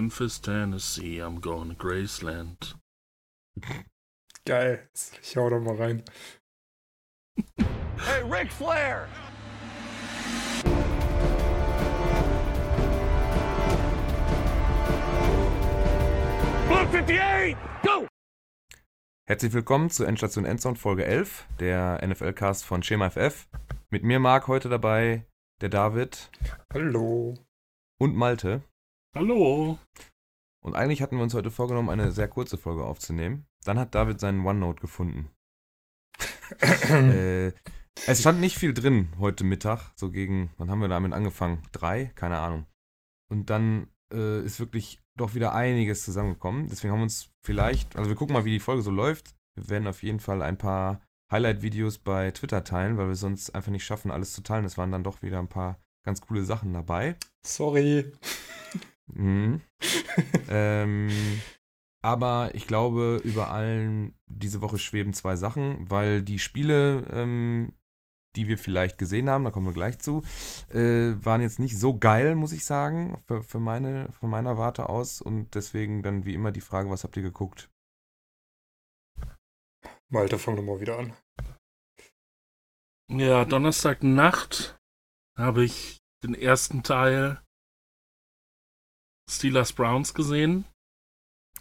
Memphis, Tennessee, I'm going to Graceland. Geil. Ich hau da mal rein. Hey, Ric Flair! Blue 58, go! Herzlich willkommen zu Endstation Endzone Folge 11, der NFL-Cast von Schema FF. Mit mir Marc heute dabei, der David Hallo. und Malte. Hallo. Und eigentlich hatten wir uns heute vorgenommen, eine sehr kurze Folge aufzunehmen. Dann hat David seinen OneNote gefunden. äh, es stand nicht viel drin heute Mittag, so gegen, wann haben wir damit angefangen? Drei? Keine Ahnung. Und dann äh, ist wirklich doch wieder einiges zusammengekommen. Deswegen haben wir uns vielleicht, also wir gucken mal, wie die Folge so läuft. Wir werden auf jeden Fall ein paar Highlight-Videos bei Twitter teilen, weil wir sonst einfach nicht schaffen, alles zu teilen. Es waren dann doch wieder ein paar ganz coole Sachen dabei. Sorry. Mhm. ähm, aber ich glaube, über allen diese Woche schweben zwei Sachen, weil die Spiele, ähm, die wir vielleicht gesehen haben, da kommen wir gleich zu, äh, waren jetzt nicht so geil, muss ich sagen, für, für meine, von meiner Warte aus. Und deswegen dann wie immer die Frage, was habt ihr geguckt? Malte, fang doch mal wieder an. Ja, Donnerstagnacht habe ich den ersten Teil Steelers Browns gesehen.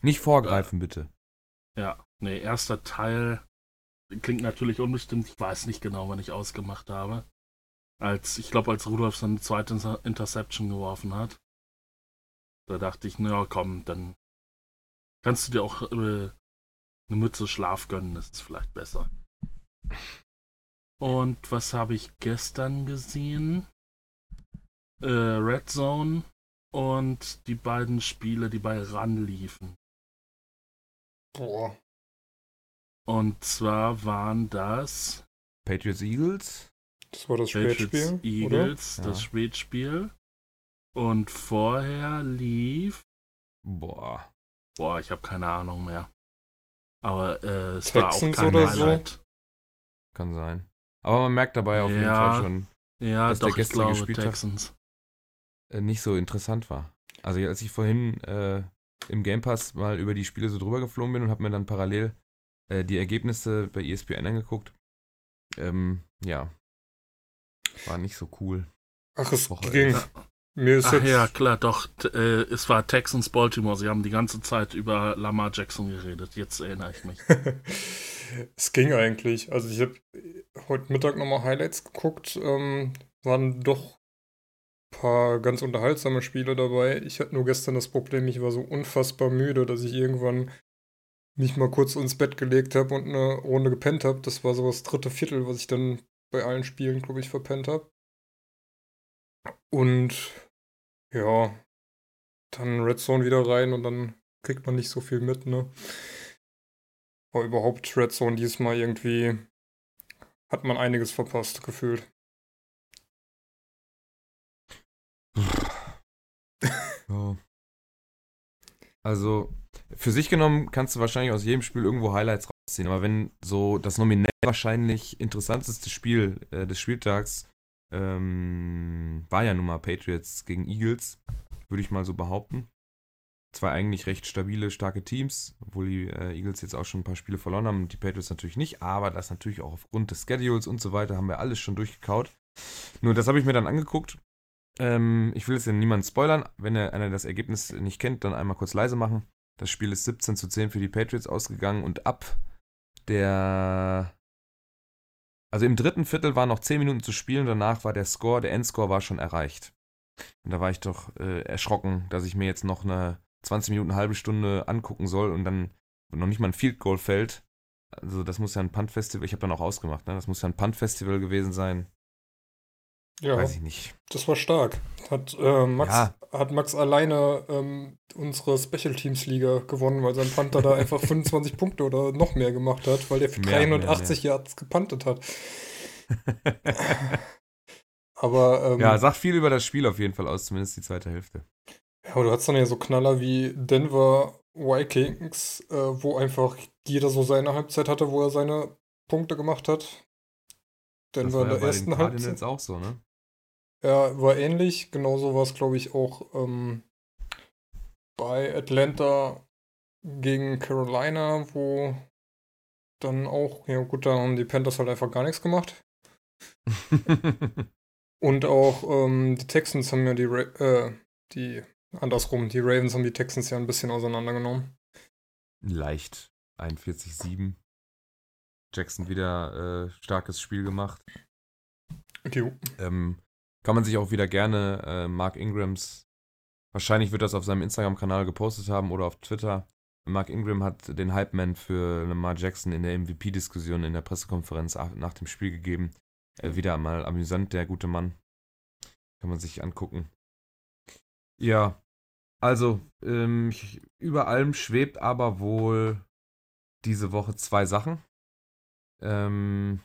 Nicht vorgreifen, bitte. Ja, nee, erster Teil klingt natürlich unbestimmt. Ich weiß nicht genau, wann ich ausgemacht habe. Als, ich glaube, als Rudolf seine zweite Inter- Interception geworfen hat. Da dachte ich, naja, komm, dann kannst du dir auch äh, eine Mütze Schlaf gönnen, das ist vielleicht besser. Und was habe ich gestern gesehen? Äh, Red Zone und die beiden Spiele, die bei RAN liefen. Boah. Und zwar waren das Patriots Eagles? Das war das Patriots Spätspiel, Eagles, oder? das Ja. Spätspiel. Und vorher lief. Boah. Boah, ich habe keine Ahnung mehr. Aber äh, es Texans war auch kein oder so? Highlight. Kann sein. Aber man merkt dabei auf jeden Ja. Fall schon, Ja, Dass der doch, ich gestrige glaube Spieltag- Texans. Äh, nicht so interessant war. Also als ich vorhin äh, im Game Pass mal über die Spiele so drüber geflogen bin und habe mir dann parallel äh, die Ergebnisse bei ESPN angeguckt, ähm, ja, war nicht so cool. Ach, es Woche ging. Mir ist Ach jetzt. ja, klar, doch. t- Äh, es war Texans Baltimore. Sie haben die ganze Zeit über Lamar Jackson geredet. Jetzt erinnere ich mich. es ging eigentlich. Also ich habe heute Mittag nochmal Highlights geguckt. Ähm, waren doch paar ganz unterhaltsame Spiele dabei. Ich hatte nur gestern das Problem, ich war so unfassbar müde, dass ich irgendwann mich mal kurz ins Bett gelegt habe und eine Runde gepennt habe. Das war so das dritte Viertel, was ich dann bei allen Spielen, glaube ich, verpennt habe. Und ja, dann Red Zone wieder rein und dann kriegt man nicht so viel mit, ne? Aber überhaupt Red Zone diesmal irgendwie hat man einiges verpasst, gefühlt. Ja. Also, für sich genommen kannst du wahrscheinlich aus jedem Spiel irgendwo Highlights rausziehen, aber wenn so das nominell wahrscheinlich interessanteste Spiel äh, des Spieltags ähm, war ja nun mal Patriots gegen Eagles, würde ich mal so behaupten. Zwei eigentlich recht stabile, starke Teams, obwohl die äh, Eagles jetzt auch schon ein paar Spiele verloren haben und die Patriots natürlich nicht, aber das natürlich auch aufgrund des Schedules und so weiter haben wir alles schon durchgekaut. Nur das habe ich mir dann angeguckt ähm, ich will jetzt ja niemanden spoilern. Wenn er, einer das Ergebnis nicht kennt, dann einmal kurz leise machen. Das Spiel ist 17 zu 10 für die Patriots ausgegangen und ab der. Also im dritten Viertel waren noch 10 Minuten zu spielen, danach war der Score, der Endscore war schon erreicht. Und da war ich doch äh, erschrocken, dass ich mir jetzt noch eine 20 Minuten, halbe Stunde angucken soll und dann noch nicht mal ein Field Goal fällt. Also das muss ja ein Punt-Festival, ich habe dann auch ausgemacht, ne? Das muss ja ein Punt-Festival gewesen sein. Ja, Weiß ich nicht. das war stark. Hat, äh, Max, Ja. hat Max alleine ähm, unsere Special Teams Liga gewonnen, weil sein Panther da einfach 25 Punkte oder noch mehr gemacht hat, weil der für Mehr, mehr, 380 Yards gepantet hat. Aber ähm, Ja, sagt viel über das Spiel auf jeden Fall aus, zumindest die zweite Hälfte. Ja, aber du hast dann ja so Knaller wie Denver Vikings, äh, wo einfach jeder so seine Halbzeit hatte, wo er seine Punkte gemacht hat. Das Denver war in ja der bei ersten Halbzeit. Auch so, ne? Ja, war ähnlich. Genauso war es, glaube ich, auch ähm, bei Atlanta gegen Carolina, wo dann auch, ja gut, da haben die Panthers halt einfach gar nichts gemacht. Und auch ähm, die Texans haben ja die, Ra äh, die, andersrum, die Ravens haben die Texans ja ein bisschen auseinandergenommen. Leicht. 41-7. Jackson wieder äh, starkes Spiel gemacht. Jo. Ähm, kann man sich auch wieder gerne äh, Mark Ingrams, wahrscheinlich wird das auf seinem Instagram-Kanal gepostet haben oder auf Twitter. Mark Ingram hat den Hype-Man für Lamar Jackson in der MVP-Diskussion in der Pressekonferenz nach dem Spiel gegeben. Äh, wieder mal amüsant, der gute Mann. Kann man sich angucken. Ja, also ähm, über allem schwebt aber wohl diese Woche zwei Sachen. Ähm,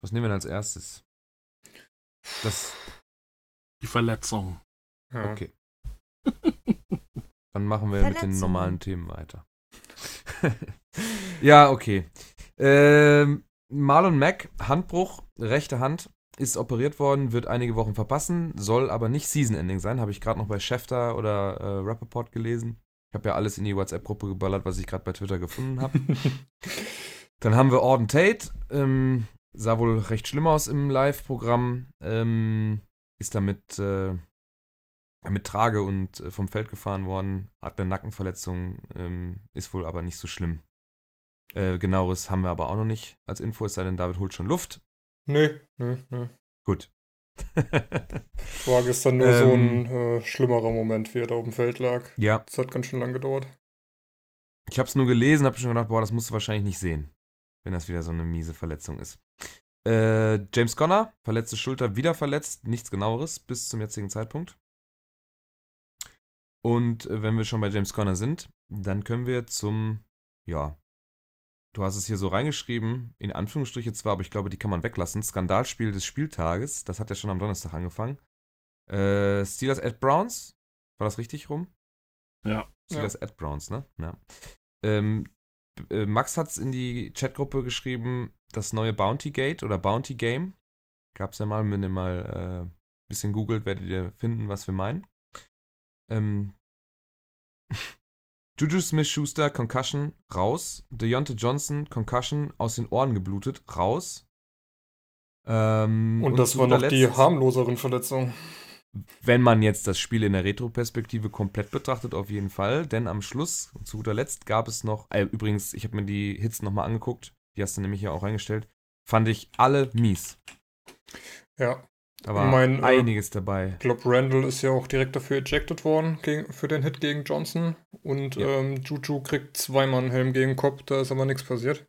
was nehmen wir denn als erstes? Das. Die Verletzung. Ja. Okay. Dann machen wir mit den normalen Themen weiter. ja, okay. Ähm, Marlon Mack, Handbruch, rechte Hand, ist operiert worden, wird einige Wochen verpassen, soll aber nicht Season-Ending sein. Habe ich gerade noch bei Schefter oder äh, Rappaport gelesen. Ich habe ja alles in die WhatsApp-Gruppe geballert, was ich gerade bei Twitter gefunden habe. Dann haben wir Orden Tate. Ähm, sah wohl recht schlimm aus im Live-Programm. Ähm, ist damit äh, mit Trage und äh, vom Feld gefahren worden. Hat eine Nackenverletzung. Ähm, ist wohl aber nicht so schlimm. Äh, genaueres haben wir aber auch noch nicht als Info, es sei denn, David holt schon Luft. Nee, nee, nee. Gut. War gestern nur so ein äh, schlimmerer Moment, wie er da auf dem Feld lag. Ja. Das hat ganz schön lang gedauert. Ich habe es nur gelesen, habe schon gedacht, boah, das musst du wahrscheinlich nicht sehen, wenn das wieder so eine miese Verletzung ist. Äh, James Conner, verletzte Schulter, wieder verletzt, nichts genaueres bis zum jetzigen Zeitpunkt. Und äh, wenn wir schon bei James Conner sind, dann können wir zum, ja, du hast es hier so reingeschrieben, in Anführungsstriche zwar, aber ich glaube, die kann man weglassen. Skandalspiel des Spieltages, das hat ja schon am Donnerstag angefangen. Äh, Steelers at Browns, war das richtig rum? Ja. Steelers ja. at Browns, ne? Ja. Ähm, äh, Max hat es in die Chatgruppe geschrieben, das neue Bounty Gate oder Bounty Game. Gab es ja mal, wenn ihr mal ein äh, bisschen googelt, werdet ihr finden, was wir meinen. Ähm, Juju Smith-Schuster, Concussion, raus. Deontay Johnson, Concussion, aus den Ohren geblutet, raus. Ähm, und, und das war noch die harmloseren Verletzungen. Wenn man jetzt das Spiel in der Retro-Perspektive komplett betrachtet, auf jeden Fall. Denn am Schluss, zu guter Letzt, gab es noch, äh, übrigens, ich habe mir die Hits nochmal angeguckt, die hast du nämlich ja auch reingestellt, fand ich alle mies. Ja, da war mein, äh, einiges äh, dabei. Ich glaube, Randall ist ja auch direkt dafür ejected worden gegen, für den Hit gegen Johnson. Und ja. ähm, Juju kriegt zweimal einen Helm gegen den Kopf, da ist aber nichts passiert.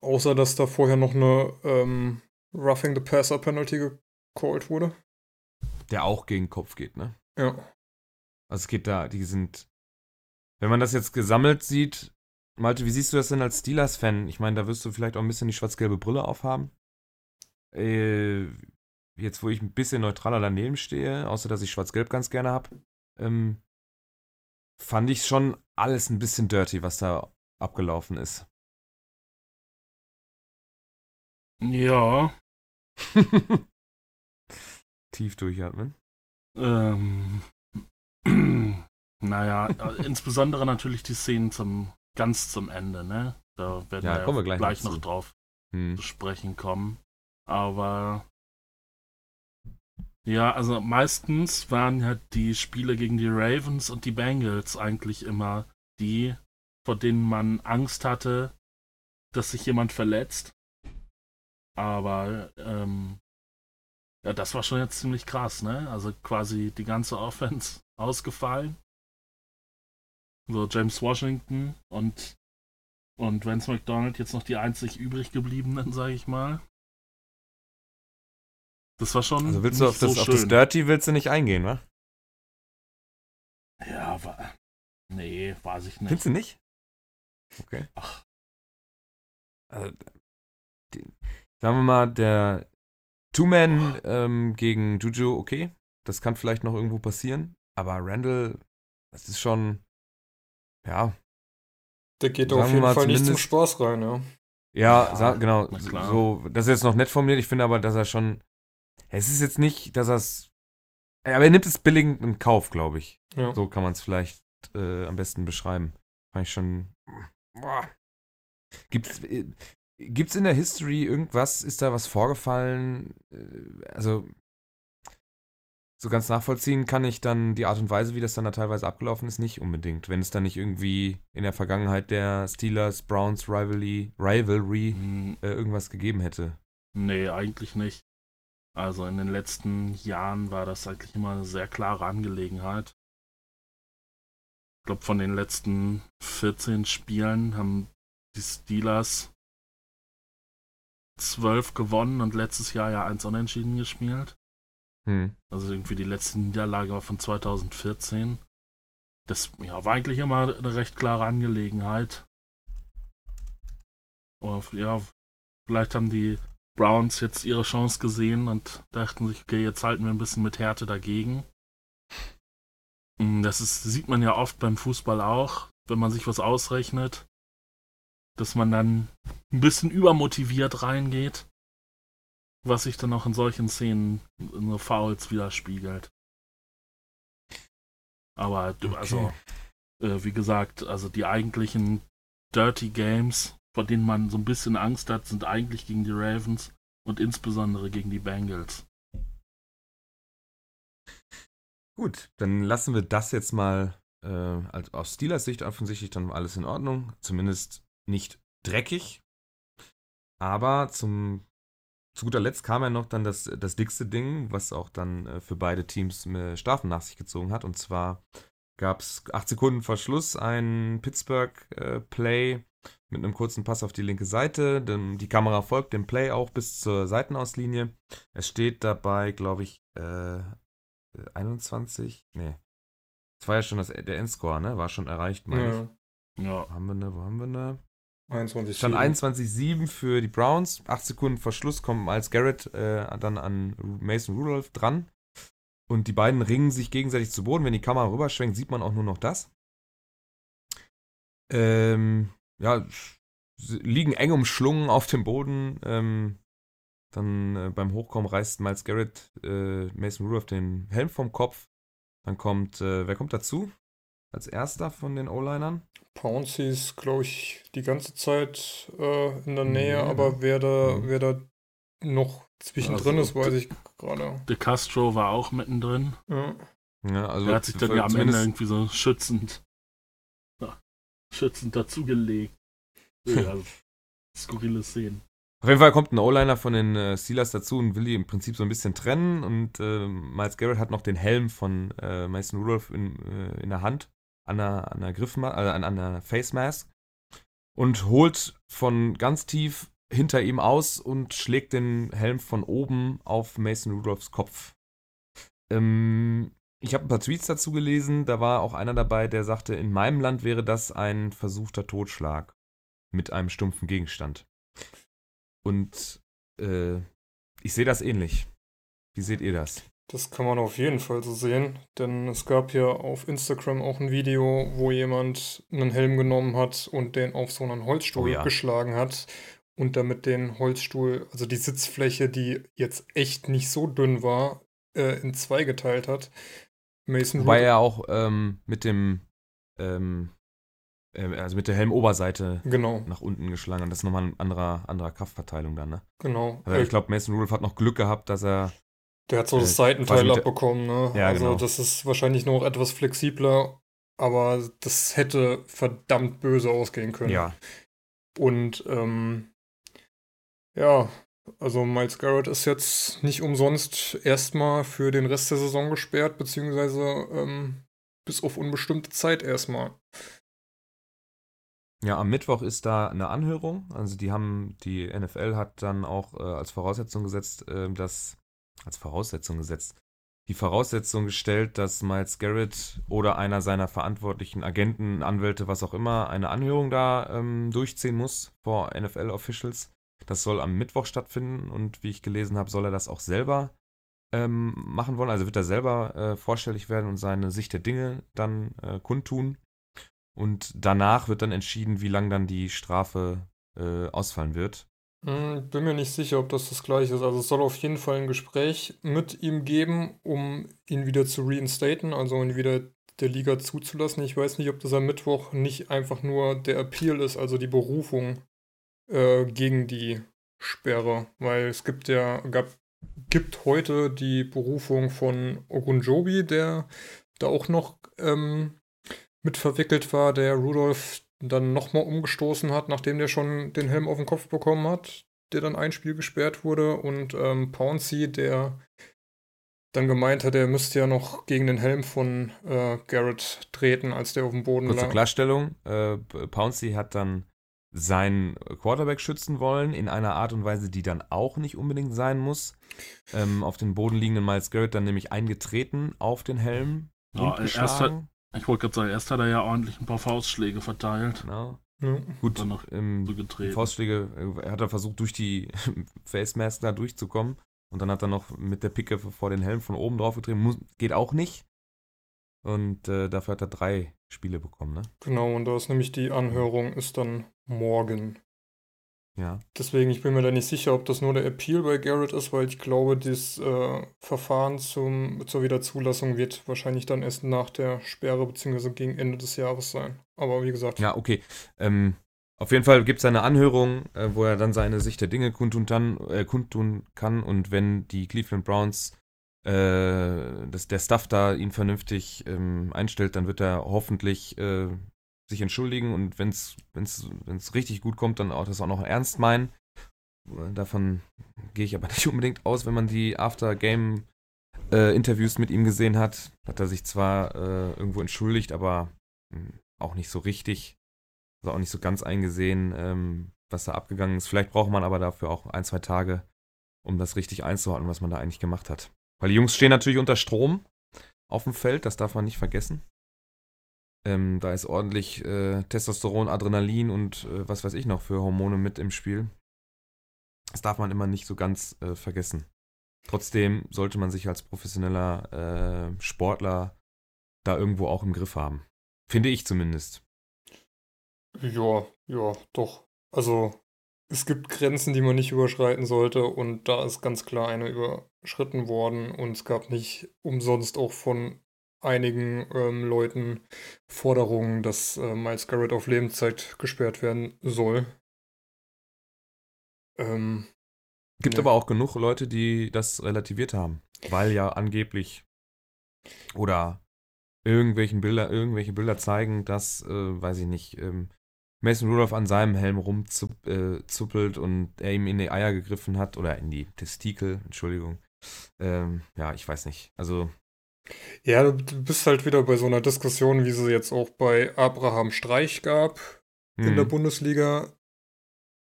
Außer, dass da vorher noch eine ähm, Roughing the Passer Penalty gecallt wurde. Der auch gegen den Kopf geht, ne? Ja. Also es geht da, die sind. Wenn man das jetzt gesammelt sieht, Malte, wie siehst du das denn als Steelers-Fan? Ich meine, da wirst du vielleicht auch ein bisschen die schwarz-gelbe Brille aufhaben. Äh, jetzt wo ich ein bisschen neutraler daneben stehe, außer dass ich Schwarz-Gelb ganz gerne habe, ähm, fand ich schon alles ein bisschen dirty, was da abgelaufen ist. Ja. Tief durchatmen. Ähm, naja, äh, insbesondere natürlich die Szenen zum ganz zum Ende, ne? Da werden ja, wir, wir gleich, gleich noch drauf hm. zu sprechen kommen. Aber ja, also meistens waren ja die Spiele gegen die Ravens und die Bengals eigentlich immer die, vor denen man Angst hatte, dass sich jemand verletzt. Aber ähm, ja, das war schon jetzt ziemlich krass, ne? Also quasi die ganze Offense ausgefallen. So James Washington und und Vance McDonald jetzt noch die einzig übrig gebliebenen, sag ich mal. Das war schon. Also willst du auf das, so auf das Dirty willst du nicht eingehen, wa? Ja, war. Nee, weiß ich nicht. Findest du nicht? Okay. Ach. Also, die, sagen wir mal, der Two-Man ähm, gegen Juju, okay. Das kann vielleicht noch irgendwo passieren. Aber Randall, das ist schon. Ja. Der geht auf jeden Fall nicht zum Spaß rein, ja. Ja, ja genau. So, das ist jetzt noch nett formuliert. Ich finde aber, dass er schon es ist jetzt nicht, dass er es aber er nimmt es billigend in Kauf, glaube ich. Ja. So kann man es vielleicht äh, am besten beschreiben. Fand ich schon. Boah. Gibt's, äh, gibt's in der History irgendwas? Ist da was vorgefallen? Äh, also so ganz nachvollziehen kann ich dann die Art und Weise, wie das dann da teilweise abgelaufen ist, nicht unbedingt. Wenn es dann nicht irgendwie in der Vergangenheit der Steelers Browns Rivalry, Rivalry Hm, äh, irgendwas gegeben hätte. Nee, eigentlich nicht. Also in den letzten Jahren war das eigentlich immer eine sehr klare Angelegenheit. Ich glaube, von den letzten 14 Spielen haben die Steelers 12 gewonnen und letztes Jahr ja eins unentschieden gespielt. Hm. Also irgendwie die letzte Niederlage war von 2014. Das ja, war eigentlich immer eine recht klare Angelegenheit. Aber ja, vielleicht haben die Browns jetzt ihre Chance gesehen und dachten sich, okay, jetzt halten wir ein bisschen mit Härte dagegen. Mm, Das ist, sieht man ja oft beim Fußball auch, wenn man sich was ausrechnet, dass man dann ein bisschen übermotiviert reingeht, was sich dann auch in solchen Szenen in so Fouls widerspiegelt. Aber Okay. also, äh, wie gesagt, also die eigentlichen Dirty Games, vor denen man so ein bisschen Angst hat, sind eigentlich gegen die Ravens und insbesondere gegen die Bengals. Gut, dann lassen wir das jetzt mal äh, aus Steelers Sicht offensichtlich dann alles in Ordnung. Zumindest nicht dreckig. Aber zum, zu guter Letzt kam ja noch dann das, das dickste Ding, was auch dann äh, für beide Teams äh, Strafen nach sich gezogen hat. Und zwar gab es acht Sekunden vor Schluss ein Pittsburgh-Play mit einem kurzen Pass auf die linke Seite. Dem, die Kamera folgt dem Play auch bis zur Seitenauslinie. Es steht dabei, glaube ich, äh, 21? Nee. Das war ja schon das, der Endscore, ne? War schon erreicht, meine Ja. ich. Ja, Wo haben wir ne? Wo haben wir ne? 21. Stand 21-7 für die Browns. Acht Sekunden vor Schluss kommt Miles Garrett äh, dann an Mason Rudolph dran. Und die beiden ringen sich gegenseitig zu Boden. Wenn die Kamera rüberschwenkt, sieht man auch nur noch das. Ähm, ja, liegen eng umschlungen auf dem Boden. Ähm, dann äh, beim Hochkommen reißt Miles Garrett äh, Mason Rudolph den Helm vom Kopf. Dann kommt, äh, wer kommt dazu? Als erster von den O-Linern? Pouncy ist, glaube ich, die ganze Zeit äh, in der Nähe, ne? aber wer da, Mhm. wer da noch zwischendrin Also, ist, weiß ich gerade. De Castro war auch mittendrin. Ja. Ja, also Der hat sich dann ja am Ende irgendwie so schützend, ja, schützend dazugelegt. Ja, also, skurrile Szenen. Auf jeden Fall kommt ein O-Liner von den äh, Steelers dazu und will die im Prinzip so ein bisschen trennen. Und äh, Miles Garrett hat noch den Helm von äh, Mason Rudolph in, äh, in der Hand, an der, an der Griffmaske, äh, an, der Face Mask. Und holt von ganz tief hinter ihm aus und schlägt den Helm von oben auf Mason Rudolphs Kopf. Ähm, ich habe ein paar Tweets dazu gelesen. Da war auch einer dabei, der sagte, in meinem Land wäre das ein versuchter Totschlag mit einem stumpfen Gegenstand. Und äh, ich sehe das ähnlich. Wie seht ihr das? Das kann man auf jeden Fall so sehen, denn es gab ja auf Instagram auch ein Video, wo jemand einen Helm genommen hat und den auf so einen Holzstuhl Oh ja. geschlagen hat und damit den Holzstuhl, also die Sitzfläche, die jetzt echt nicht so dünn war, äh, in zwei geteilt hat. Mason Wobei Rudolph- er auch ähm, mit dem, ähm, äh, also mit der Helmoberseite Genau, nach unten geschlagen hat. Das ist nochmal eine andere, andere Kraftverteilung dann, ne? genau. Also ich glaube, Mason Rudolph hat noch Glück gehabt, dass er. Der hat so das Äh, Seitenteil abbekommen, ne? Ja, also genau. das ist wahrscheinlich noch etwas flexibler, aber das hätte verdammt böse ausgehen können. Ja. Und ähm, ja, also Miles Garrett ist jetzt nicht umsonst erstmal für den Rest der Saison gesperrt, beziehungsweise ähm, bis auf unbestimmte Zeit erstmal. Ja, am Mittwoch ist da eine Anhörung. Also die haben, die NFL hat dann auch äh, als Voraussetzung gesetzt, äh, dass, als Voraussetzung gesetzt, die Voraussetzung gestellt, dass Miles Garrett oder einer seiner verantwortlichen Agenten, Anwälte, was auch immer, eine Anhörung da ähm, durchziehen muss vor NFL-Officials. Das soll am Mittwoch stattfinden und wie ich gelesen habe, soll er das auch selber ähm, machen wollen. Also wird er selber äh, vorstellig werden und seine Sicht der Dinge dann äh, kundtun. Und danach wird dann entschieden, wie lang dann die Strafe äh, ausfallen wird. Hm, bin mir nicht sicher, ob das das gleiche ist. Also es soll auf jeden Fall ein Gespräch mit ihm geben, um ihn wieder zu reinstaten, also ihn wieder der Liga zuzulassen. Ich weiß nicht, ob das am Mittwoch nicht einfach nur der Appeal ist, also die Berufung äh, gegen die Sperre. Weil es gibt ja, gab, gibt heute die Berufung von Ogunjobi, der da auch noch ähm, mit verwickelt war, der Rudolf dann nochmal umgestoßen hat, nachdem der schon den Helm auf den Kopf bekommen hat, der dann ein Spiel gesperrt wurde. Und ähm, Pouncy, der dann gemeint hat, er müsste ja noch gegen den Helm von äh, Garrett treten, als der auf dem Boden Kurze lag. Klarstellung, äh, Pouncy hat dann seinen Quarterback schützen wollen, in einer Art und Weise, die dann auch nicht unbedingt sein muss. Ähm, auf den Boden liegenden Miles Garrett dann nämlich eingetreten auf den Helm Ja, und erst hat-. Ich wollte gerade sagen, erst hat er ja ordentlich ein paar Faustschläge verteilt. Genau. Ja. Gut, Dann noch ähm, so. Faustschläge, äh, er hat er versucht, durch die Face Mask da durchzukommen. Und dann hat er noch mit der Picke vor den Helm von oben drauf getreten. Muss, geht auch nicht. Und äh, dafür hat er drei Spiele bekommen, ne? Genau, und da ist nämlich die Anhörung, ist dann morgen. Ja. Deswegen, ich bin mir da nicht sicher, ob das nur der Appeal bei Garrett ist, weil ich glaube, das äh, Verfahren zum, zur Wiederzulassung wird wahrscheinlich dann erst nach der Sperre bzw. gegen Ende des Jahres sein. Aber wie gesagt, Ja, okay. Ähm, auf jeden Fall gibt es eine Anhörung, äh, wo er dann seine Sicht der Dinge kundtun, kann, äh, kundtun kann. Und wenn die Cleveland Browns, äh, das, der Staff da ihn vernünftig ähm, einstellt, dann wird er hoffentlich äh, sich entschuldigen. Und wenn es richtig gut kommt, dann auch das auch noch ernst meinen. Äh, Davon gehe ich aber nicht unbedingt aus, wenn man die After-Game-Interviews mit ihm gesehen hat. Hat er sich zwar äh, irgendwo entschuldigt, aber mh, auch nicht so richtig. Also auch nicht so ganz eingesehen, ähm, was da abgegangen ist. Vielleicht braucht man aber dafür auch ein, zwei Tage, um das richtig einzuordnen, was man da eigentlich gemacht hat. Weil die Jungs stehen natürlich unter Strom auf dem Feld, das darf man nicht vergessen. Ähm, da ist ordentlich äh, Testosteron, Adrenalin und äh, was weiß ich noch für Hormone mit im Spiel. Das darf man immer nicht so ganz äh, vergessen. Trotzdem sollte man sich als professioneller äh, Sportler da irgendwo auch im Griff haben. Finde ich zumindest. ja, ja, doch. Also, es gibt Grenzen, die man nicht überschreiten sollte und da ist ganz klar eine überschritten worden und es gab nicht umsonst auch von einigen ähm, Leuten Forderungen, dass äh, Miles Garrett auf Lebenszeit gesperrt werden soll. Ähm, Gibt Nee. aber auch genug Leute, die das relativiert haben. Weil ja angeblich oder irgendwelchen Bilder, irgendwelche Bilder zeigen, dass, äh, weiß ich nicht, ähm, Mason Rudolph an seinem Helm rumzuppelt äh, und er ihm in die Eier gegriffen hat oder in die Testikel, Entschuldigung. Ähm, ja, ich weiß nicht. Also, Ja, du bist halt wieder bei so einer Diskussion, wie sie jetzt auch bei Abraham Streich gab in der hm, Bundesliga.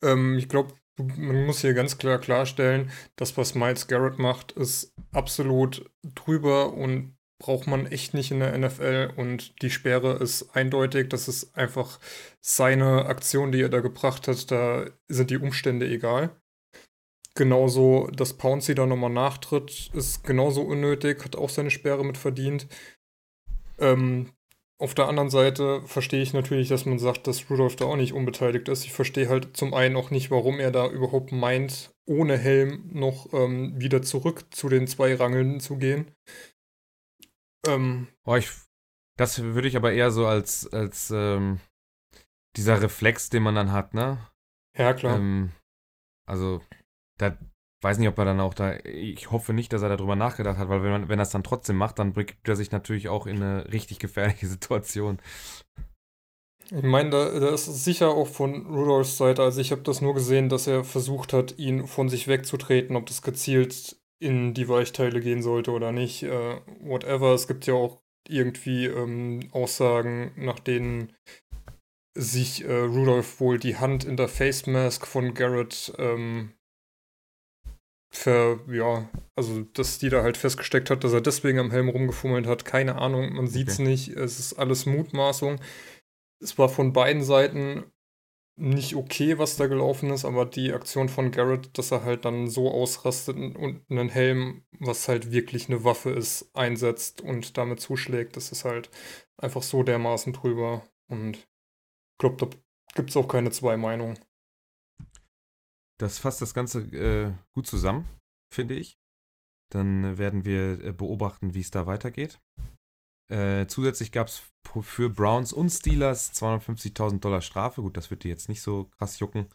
Ähm, ich glaube, man muss hier ganz klar klarstellen, das, was Miles Garrett macht, ist absolut drüber und braucht man echt nicht in der NFL. Und die Sperre ist eindeutig. Das ist einfach seine Aktion, die er da gebracht hat. Da sind die Umstände egal. Genauso, dass Pouncy da nochmal nachtritt, ist genauso unnötig, hat auch seine Sperre mit verdient. Ähm, auf der anderen Seite verstehe ich natürlich, dass man sagt, dass Rudolph da auch nicht unbeteiligt ist. Ich verstehe halt zum einen auch nicht, warum er da überhaupt meint, ohne Helm noch ähm, wieder zurück zu den zwei Rangeln zu gehen. Ähm, oh, ich, das würde ich aber eher so als, als ähm, dieser Reflex, den man dann hat, ne? ja, klar. Ähm, also, da weiß nicht, ob er dann auch da. Ich hoffe nicht, dass er darüber nachgedacht hat, weil wenn wenn er es dann trotzdem macht, dann bringt er sich natürlich auch in eine richtig gefährliche Situation. Ich meine, da, da ist sicher auch von Rudolphs Seite, also ich habe das nur gesehen, dass er versucht hat, ihn von sich wegzutreten, ob das gezielt in die Weichteile gehen sollte oder nicht. Äh, whatever. Es gibt ja auch irgendwie ähm, Aussagen, nach denen sich äh, Rudolph wohl die Hand in der Face Mask von Garrett ähm, ver, ja, also dass die da halt festgesteckt hat, dass er deswegen am Helm rumgefummelt hat. Keine Ahnung, man sieht's Okay. nicht. Es ist alles Mutmaßung. Es war von beiden Seiten nicht okay, was da gelaufen ist, aber die Aktion von Garrett, dass er halt dann so ausrastet und einen Helm, was halt wirklich eine Waffe ist, einsetzt und damit zuschlägt, das ist halt einfach so dermaßen drüber. Und ich glaube, da gibt es auch keine zwei Meinungen. Das fasst das Ganze äh, gut zusammen, finde ich. Dann werden wir äh, beobachten, wie es da weitergeht. Äh, zusätzlich gab es für Browns und Steelers 250.000 Dollar Strafe. Gut, das wird die jetzt nicht so krass jucken.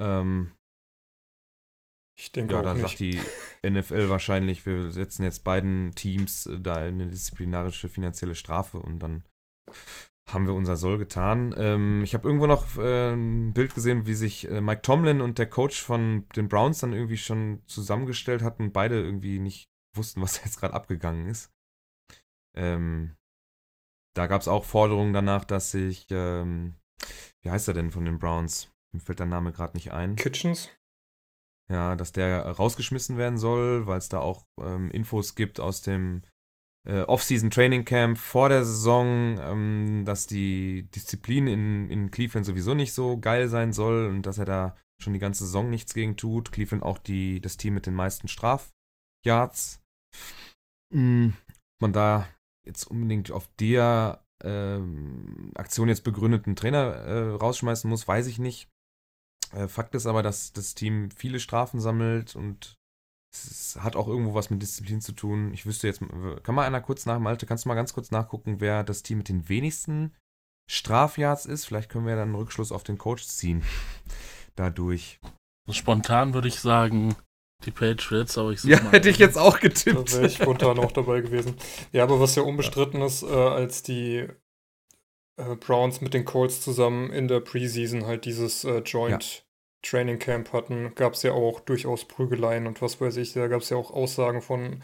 Ähm, Ich denke ja, auch da nicht. sagt die NFL wahrscheinlich, wir setzen jetzt beiden Teams äh, da eine disziplinarische finanzielle Strafe und dann haben wir unser Soll getan. Ähm, ich habe irgendwo noch äh, ein Bild gesehen, wie sich äh, Mike Tomlin und der Coach von den Browns dann irgendwie schon zusammengestellt hatten und beide irgendwie nicht wussten, was jetzt gerade abgegangen ist. Ähm, da gab es auch Forderungen danach, dass sich, ähm, wie heißt er denn von den Browns? Mir fällt der Name gerade nicht ein. Kitchens? Ja, dass der rausgeschmissen werden soll, weil es da auch ähm, Infos gibt aus dem äh, Off-Season Training Camp vor der Saison, ähm, dass die Disziplin in, in Cleveland sowieso nicht so geil sein soll und dass er da schon die ganze Saison nichts gegen tut. Cleveland auch die, das Team mit den meisten Strafyards. Ob man da jetzt unbedingt auf der ähm, Aktion jetzt begründeten Trainer äh, rausschmeißen muss, weiß ich nicht. Äh, Fakt ist aber, dass das Team viele Strafen sammelt und es hat auch irgendwo was mit Disziplin zu tun. Ich wüsste jetzt, kann mal einer kurz nach, Malte, kannst du mal ganz kurz nachgucken, wer das Team mit den wenigsten Strafyards ist? Vielleicht können wir dann einen Rückschluss auf den Coach ziehen. Dadurch. Spontan würde ich sagen, die Patriots, aber ich Ja, mal. hätte ich jetzt auch Da getippt. wäre ich spontan auch dabei gewesen. Ja, aber was ja unbestritten ist, äh, als die äh, Browns mit den Colts zusammen in der Preseason halt dieses äh, Joint Training Camp hatten, gab es ja auch durchaus Prügeleien und was weiß ich. Da gab es ja auch Aussagen von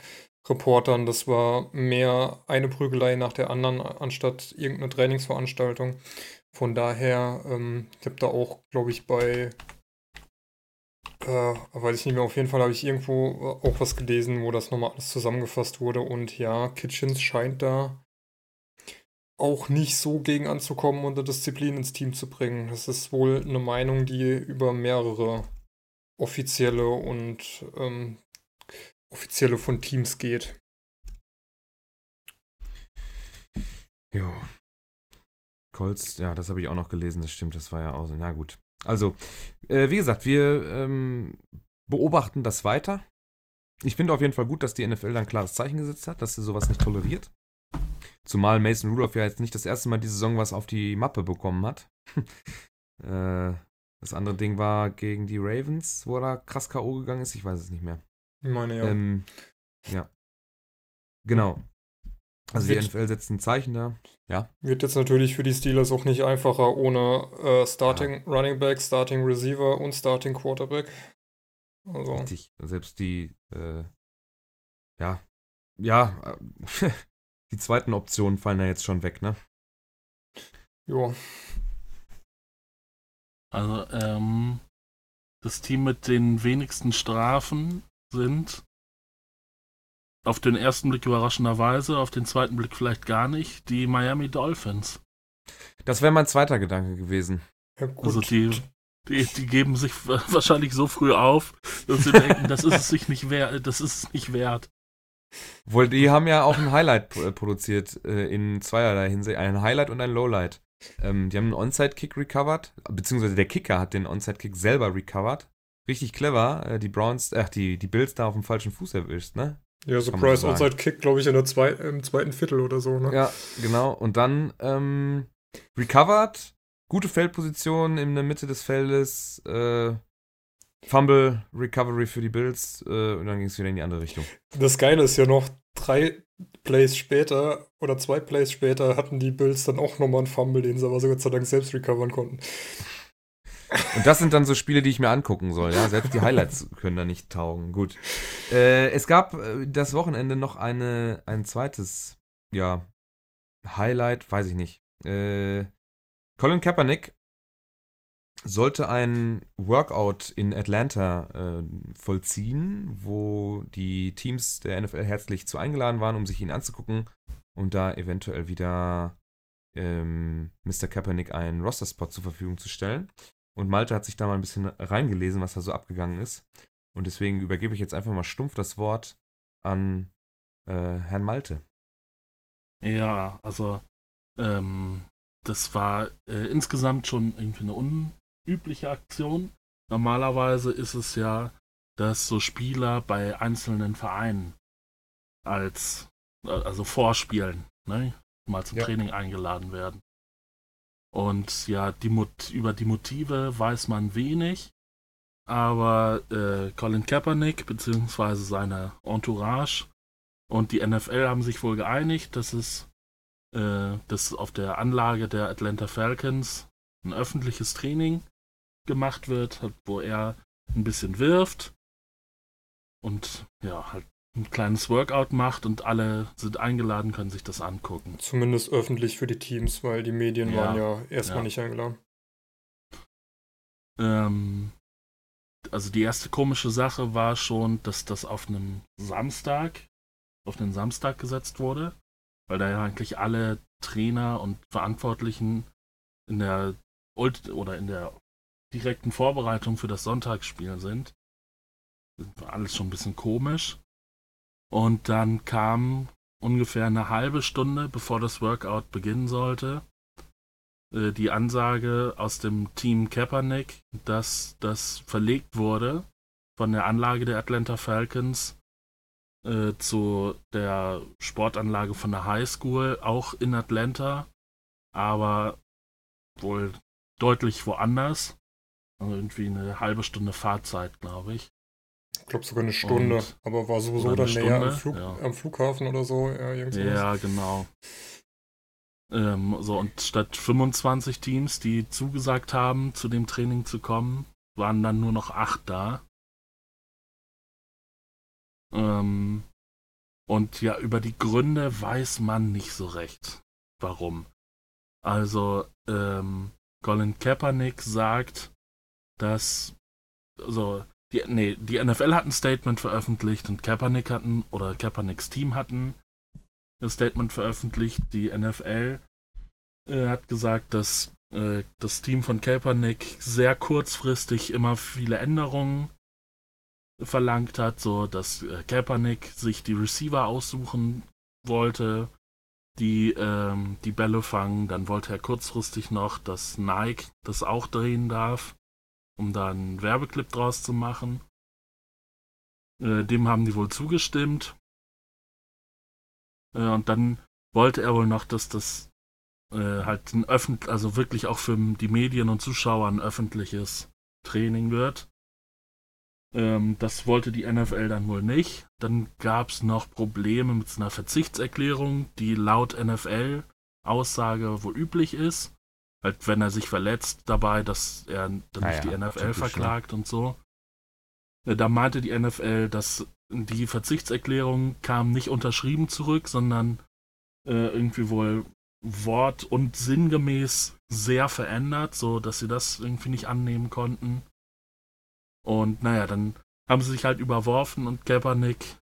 Reportern, das war mehr eine Prügelei nach der anderen, anstatt irgendeine Trainingsveranstaltung. Von daher, ähm, ich habe da auch, glaube ich, bei äh, weiß ich nicht mehr, auf jeden Fall habe ich irgendwo äh, auch was gelesen, wo das nochmal alles zusammengefasst wurde. Und ja, Kitchens scheint da auch nicht so gegen anzukommen und eine Disziplin ins Team zu bringen. Das ist wohl eine Meinung, die über mehrere offizielle und ähm, offizielle von Teams geht. Jo. Colts, ja, das habe ich auch noch gelesen, das stimmt, das war ja auch so. Na gut. Also, äh, wie gesagt, wir ähm, beobachten das weiter. Ich finde auf jeden Fall gut, dass die NFL da ein klares Zeichen gesetzt hat, dass sie sowas nicht toleriert. Zumal Mason Rudolph ja jetzt nicht das erste Mal diese Saison was auf die Mappe bekommen hat. äh, das andere Ding war gegen die Ravens, wo er da krass K.O. gegangen ist. Ich weiß es nicht mehr. Ich meine ja. Ähm, ja. Genau. Also die Wird- NFL setzt ein Zeichen da. Wird jetzt natürlich für die Steelers auch nicht einfacher ohne äh, Starting Running Back, Starting Receiver und Starting Quarterback. Also, Richtig. Selbst die, äh, ja, ja, äh, die zweiten Optionen fallen ja jetzt schon weg, ne? ja. Also, ähm, das Team mit den wenigsten Strafen sind auf den ersten Blick überraschenderweise, auf den zweiten Blick vielleicht gar nicht, die Miami Dolphins. Das wäre mein zweiter Gedanke gewesen. ja gut. Also die, die, die geben sich wa- wahrscheinlich so früh auf, dass sie denken, das ist es sich nicht wert, das ist es nicht wert. Wohl, die haben ja auch ein Highlight äh, produziert äh, in zweierlei Hinsicht. Ein Highlight und ein Lowlight. Ähm, die haben einen Onside-Kick recovered, beziehungsweise der Kicker hat den Onside-Kick selber recovered. Richtig clever. Äh, die Browns, ach, die, die Bills da auf dem falschen Fuß erwischt, ne? ja, Surprise so sagen. Outside Kick, glaube ich, in der zwei, im zweiten Viertel oder so, ne? Ja, genau. Und dann ähm, recovered, gute Feldposition in der Mitte des Feldes, äh, Fumble, Recovery für die Bills äh, und dann ging es wieder in die andere Richtung. Das Geile ist ja noch, drei Plays später oder zwei Plays später hatten die Bills dann auch nochmal einen Fumble, den sie aber so Gott sei Dank selbst recovern konnten. Und das sind dann so Spiele, die ich mir angucken soll. Ja? Selbst die Highlights können da nicht taugen. Gut. Äh, es gab äh, das Wochenende noch eine, ein zweites, ja, Highlight, weiß ich nicht. Äh, Colin Kaepernick sollte ein Workout in Atlanta äh, vollziehen, wo die Teams der NFL herzlich zu eingeladen waren, um sich ihn anzugucken und da eventuell wieder ähm, Mr. Kaepernick einen Roster-Spot zur Verfügung zu stellen. Und Malte hat sich da mal ein bisschen reingelesen, was da so abgegangen ist. Und deswegen übergebe ich jetzt einfach mal stumpf das Wort an äh, Herrn Malte. Ja, also ähm, das war äh, insgesamt schon irgendwie eine unübliche Aktion. normalerweise ist es ja, dass so Spieler bei einzelnen Vereinen als, also vorspielen, ne, mal zum Ja. Training eingeladen werden. Und ja, die Mot über die Motive weiß man wenig, aber äh, Colin Kaepernick beziehungsweise seine Entourage und die NFL haben sich wohl geeinigt, dass es äh, dass auf der Anlage der Atlanta Falcons ein öffentliches Training gemacht wird, halt, wo er ein bisschen wirft und ja, halt ein kleines Workout macht und alle sind eingeladen, können sich das angucken. Zumindest öffentlich für die Teams, weil die Medien Ja, waren ja erstmal ja. nicht eingeladen. Ähm, also die erste komische Sache war schon, dass das auf einem Samstag, auf einen Samstag gesetzt wurde, weil da ja eigentlich alle Trainer und Verantwortlichen in der Ult oder in der direkten Vorbereitung für das Sonntagsspiel sind. Das war alles schon ein bisschen komisch. Und dann kam ungefähr eine halbe Stunde, bevor das Workout beginnen sollte, äh, die Ansage aus dem Team Kaepernick, dass das verlegt wurde von der Anlage der Atlanta Falcons äh, zu der Sportanlage von der High School, auch in Atlanta, aber wohl deutlich woanders. Also irgendwie eine halbe Stunde Fahrzeit, glaube ich. Ich glaube sogar eine Stunde, Und- aber war sowieso dann näher am, Flug, ja. am Flughafen oder so. Ja. Ja, genau. Ähm, so, und statt 25 Teams, die zugesagt haben, zu dem Training zu kommen, waren dann nur noch acht da. Ähm, und ja, über die Gründe weiß man nicht so recht. Warum? Also, ähm, Colin Kaepernick sagt, dass, also, die, nee, die NFL hat ein Statement veröffentlicht und Kaepernick hatten, oder Kaepernicks Team hatten ein Statement veröffentlicht. Die NFL äh, hat gesagt, dass äh, das Team von Kaepernick sehr kurzfristig immer viele Änderungen verlangt hat, so dass äh, Kaepernick sich die Receiver aussuchen wollte, die ähm, die Bälle fangen. Dann wollte er kurzfristig noch, dass Nike das auch drehen darf, um da einen Werbeclip draus zu machen. Äh, dem haben die wohl zugestimmt. Äh, und dann wollte er wohl noch, dass das äh, halt ein öffentlich, also wirklich auch für die Medien und Zuschauer ein öffentliches Training wird. Ähm, das wollte die NFL dann wohl nicht. Dann gab es noch Probleme mit einer Verzichtserklärung, die laut NFL-Aussage wohl üblich ist. Halt, wenn er sich verletzt dabei, dass er dann Ah nicht die NFL ne? verklagt und so. Äh, Da meinte die NFL, dass die Verzichtserklärung kam nicht unterschrieben zurück, sondern äh, irgendwie wohl wort- und sinngemäß sehr verändert, so dass sie das irgendwie nicht annehmen konnten. Und naja, dann haben sie sich halt überworfen und Kaepernick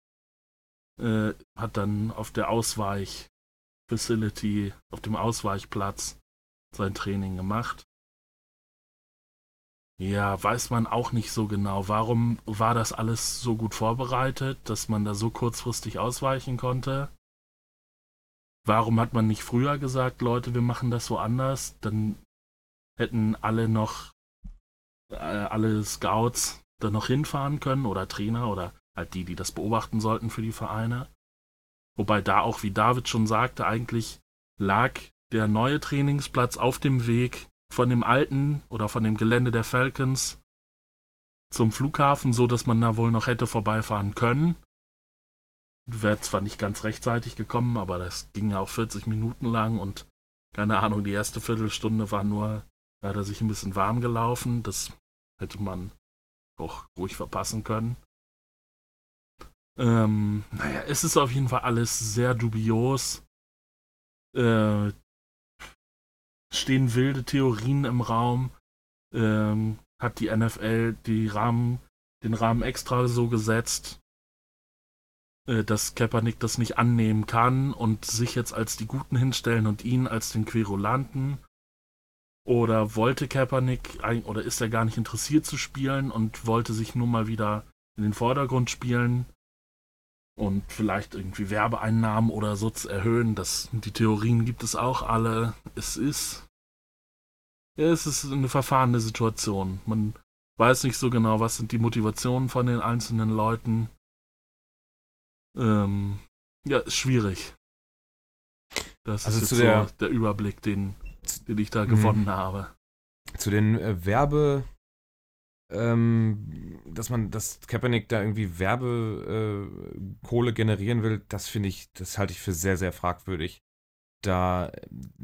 äh, hat dann auf der Ausweich-Facility, auf dem Ausweichplatz sein Training gemacht. Ja, weiß man auch nicht so genau. Warum war das alles so gut vorbereitet, dass man da so kurzfristig ausweichen konnte? Warum hat man nicht früher gesagt, Leute, wir machen das woanders? Dann hätten alle noch, äh, alle Scouts da noch hinfahren können oder Trainer oder halt die, die das beobachten sollten für die Vereine. Wobei da auch, wie David schon sagte, eigentlich lag der neue Trainingsplatz auf dem Weg von dem alten oder von dem Gelände der Falcons zum Flughafen, so dass man da wohl noch hätte vorbeifahren können. Wäre zwar nicht ganz rechtzeitig gekommen, aber das ging ja auch 40 Minuten lang und keine Ahnung, die erste Viertelstunde war nur, da hat er sich ein bisschen warm gelaufen. Das hätte man auch ruhig verpassen können. Ähm, naja, es ist auf jeden Fall alles sehr dubios. Äh, stehen wilde Theorien im Raum. Ähm, hat die NFL die Rahmen, den Rahmen extra so gesetzt, äh, dass Kaepernick das nicht annehmen kann und sich jetzt als die Guten hinstellen und ihn als den Querulanten? Oder wollte Kaepernick oder ist er gar nicht interessiert zu spielen und wollte sich nur mal wieder in den Vordergrund spielen und vielleicht irgendwie Werbeeinnahmen oder so zu erhöhen? Das, die Theorien gibt es auch alle. Es ist ja, es ist eine verfahrene Situation. Man weiß nicht so genau, was sind die Motivationen von den einzelnen Leuten. Ähm, ja, ist schwierig. Das Also ist jetzt der- so der Überblick, den, den ich da Mhm. gewonnen habe. Zu den äh, Werbe, ähm, dass man, dass Kaepernick da irgendwie Werbekohle äh, generieren will, das finde ich, das halte ich für sehr, sehr fragwürdig. Da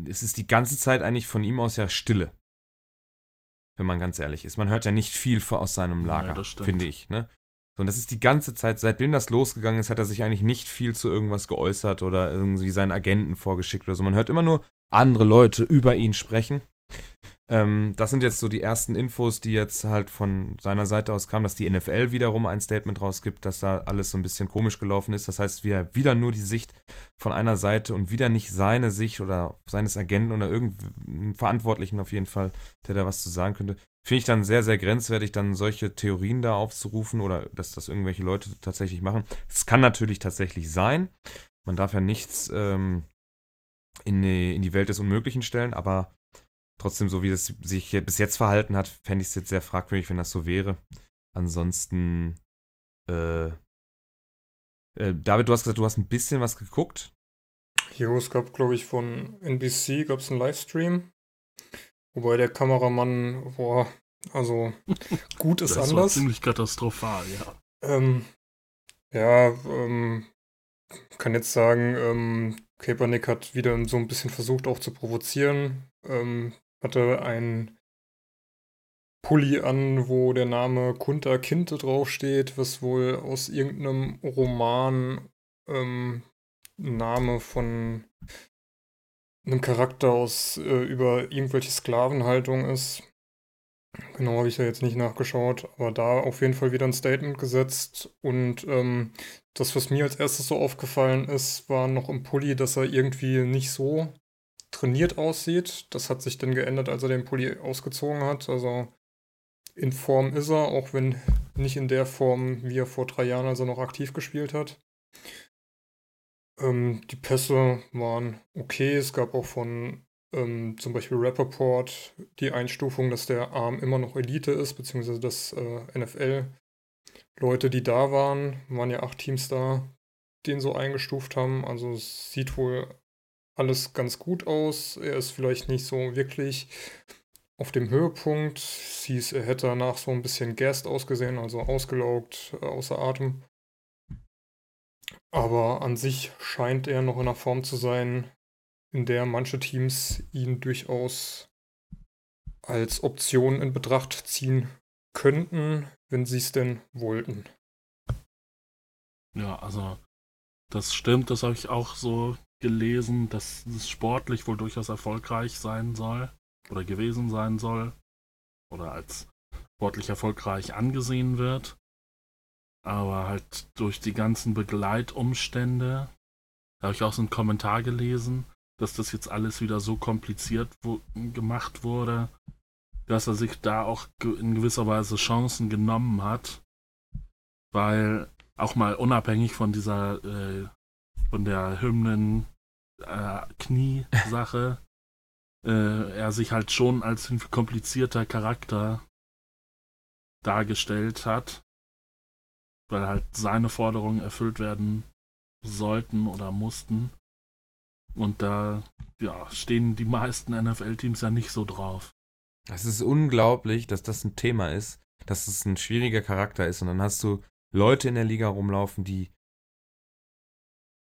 es ist die ganze Zeit eigentlich von ihm aus ja Stille. Wenn man ganz ehrlich ist. Man hört ja nicht viel aus seinem Ja, Lager, stimmt. finde ich. Ne? So, und das ist die ganze Zeit, seitdem das losgegangen ist, hat er sich eigentlich nicht viel zu irgendwas geäußert oder irgendwie seinen Agenten vorgeschickt oder so. Man hört immer nur andere Leute über ihn sprechen. Ähm, das sind jetzt so die ersten Infos, die jetzt halt von seiner Seite aus kamen, dass die NFL wiederum ein Statement rausgibt, dass da alles so ein bisschen komisch gelaufen ist. Das heißt, wir wieder nur die Sicht von einer Seite und wieder nicht seine Sicht oder seines Agenten oder irgendeinen Verantwortlichen auf jeden Fall, der da was zu sagen könnte. Finde ich dann sehr, sehr grenzwertig, dann solche Theorien da aufzurufen oder dass das irgendwelche Leute tatsächlich machen. Es kann natürlich tatsächlich sein. Man darf ja nichts ähm, in, die, in die Welt des Unmöglichen stellen, aber trotzdem, so wie es sich bis jetzt verhalten hat, fände ich es jetzt sehr fragwürdig, wenn das so wäre. Ansonsten, äh, äh, David, du hast gesagt, du hast ein bisschen was geguckt. Jo, es gab, glaube ich, von NBC gab es einen Livestream. Wobei der Kameramann, boah, also gut ist das war anders. ziemlich katastrophal, ja. Ähm, ja, ähm, kann jetzt sagen, ähm, Kaepernick hat wieder so ein bisschen versucht auch zu provozieren. Ähm, hatte ein Pulli an, wo der Name Kunta Kinte draufsteht, was wohl aus irgendeinem Roman ähm, Name von einem Charakter aus äh, über irgendwelche Sklavenhaltung ist. Genau, habe ich ja jetzt nicht nachgeschaut, aber da auf jeden Fall wieder ein Statement gesetzt. Und ähm, das, was mir als erstes so aufgefallen ist, war noch im Pulli, dass er irgendwie nicht so trainiert aussieht. Das hat sich dann geändert, als er den Pulli ausgezogen hat. Also in Form ist er, auch wenn nicht in der Form, wie er vor drei Jahren, als er noch aktiv gespielt hat. Ähm, die Pässe waren okay. Es gab auch von ähm, zum Beispiel Rappaport die Einstufung, dass der Arm immer noch Elite ist, beziehungsweise dass äh, NFL-Leute, die da waren, waren ja acht Teams da, den so eingestuft haben. Also es sieht wohl alles ganz gut aus. Er ist vielleicht nicht so wirklich auf dem Höhepunkt. Es hieß, er hätte danach so ein bisschen Gast ausgesehen, also ausgelaugt, äh, außer Atem. Aber an sich scheint er noch in einer Form zu sein, in der manche Teams ihn durchaus als Option in Betracht ziehen könnten, wenn sie es denn wollten. Ja, also das stimmt, das habe ich auch so gelesen, dass es sportlich wohl durchaus erfolgreich sein soll oder gewesen sein soll oder als sportlich erfolgreich angesehen wird. Aber halt durch die ganzen Begleitumstände, habe ich auch so einen Kommentar gelesen, dass das jetzt alles wieder so kompliziert wo gemacht wurde, dass er sich da auch in gewisser Weise Chancen genommen hat, weil auch mal unabhängig von dieser, äh, von der Hymnen äh, Knie-Sache, äh, er sich halt schon als ein komplizierter Charakter dargestellt hat, weil halt seine Forderungen erfüllt werden sollten oder mussten. Und da ja, stehen die meisten NFL-Teams ja nicht so drauf. Es ist unglaublich, dass das ein Thema ist, dass es ein schwieriger Charakter ist. Und dann hast du Leute in der Liga rumlaufen, die.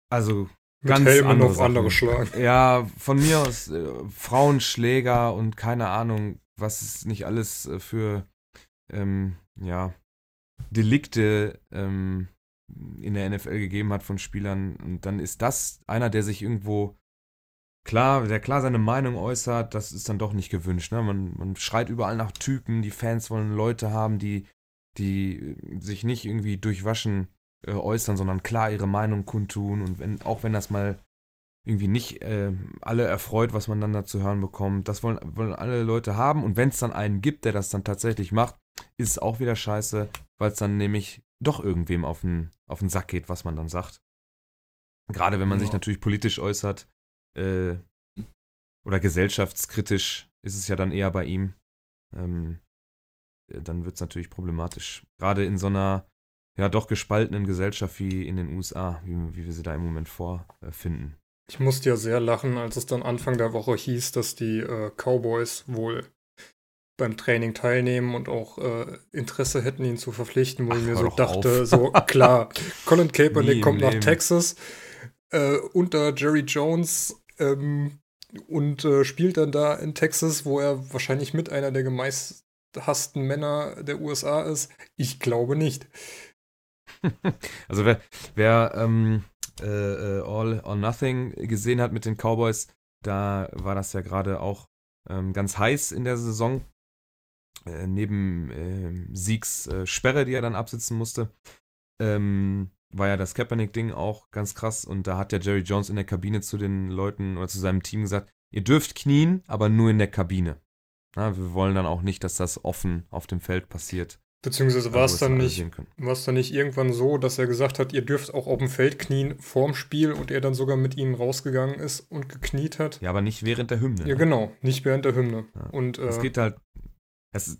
Also. Ganz Helmen andere auf Sachen. andere schlagen. Ja, von mir aus äh, Frauenschläger und keine Ahnung, was es nicht alles äh, für ähm, ja, Delikte ähm, in der NFL gegeben hat von Spielern. Und dann ist das einer, der sich irgendwo klar, der klar seine Meinung äußert, das ist dann doch nicht gewünscht. Ne? Man, man schreit überall nach Typen, die Fans wollen Leute haben, die, die sich nicht irgendwie durchwaschen äh, äußern, sondern klar ihre Meinung kundtun. Und wenn, auch wenn das mal irgendwie nicht äh, alle erfreut, was man dann da zu hören bekommt, das wollen, wollen alle Leute haben. Und wenn es dann einen gibt, der das dann tatsächlich macht, ist es auch wieder scheiße, weil es dann nämlich doch irgendwem auf den, auf den Sack geht, was man dann sagt. Gerade wenn man sich Ja. natürlich politisch äußert äh, oder gesellschaftskritisch, ist es ja dann eher bei ihm. Ähm, äh, dann wird es natürlich problematisch. Gerade in so einer ja doch gespaltenen Gesellschaft wie in den USA, wie, wie wir sie da im Moment vorfinden. Ich musste ja sehr lachen, als es dann Anfang der Woche hieß, dass die äh, Cowboys wohl beim Training teilnehmen und auch äh, Interesse hätten, ihn zu verpflichten, wo Ach, ich mir so dachte, auf. so klar, Colin Kaepernick kommt nach Leben. Texas äh, unter Jerry Jones ähm, und äh, spielt dann da in Texas, wo er wahrscheinlich mit einer der gemeisthassten Männer der USA ist. Ich glaube nicht. Also wer, wer ähm, äh, äh, All or Nothing gesehen hat mit den Cowboys, da war das ja gerade auch ähm, ganz heiß in der Saison. Äh, neben ähm, Siegs äh, Sperre, die er dann absitzen musste, ähm, war ja das Kaepernick-Ding auch ganz krass. Und da hat ja Jerry Jones in der Kabine zu den Leuten oder zu seinem Team gesagt, ihr dürft knien, aber nur in der Kabine. Na, wir wollen dann auch nicht, dass das offen auf dem Feld passiert. Beziehungsweise war es dann nicht sehen können. War es dann nicht irgendwann so, dass er gesagt hat, ihr dürft auch auf dem Feld knien vorm Spiel und er dann sogar mit ihnen rausgegangen ist und gekniet hat? Ja, aber nicht während der Hymne. Ja, ne? genau, nicht während der Hymne. Ja. Und Es äh, geht halt. Das,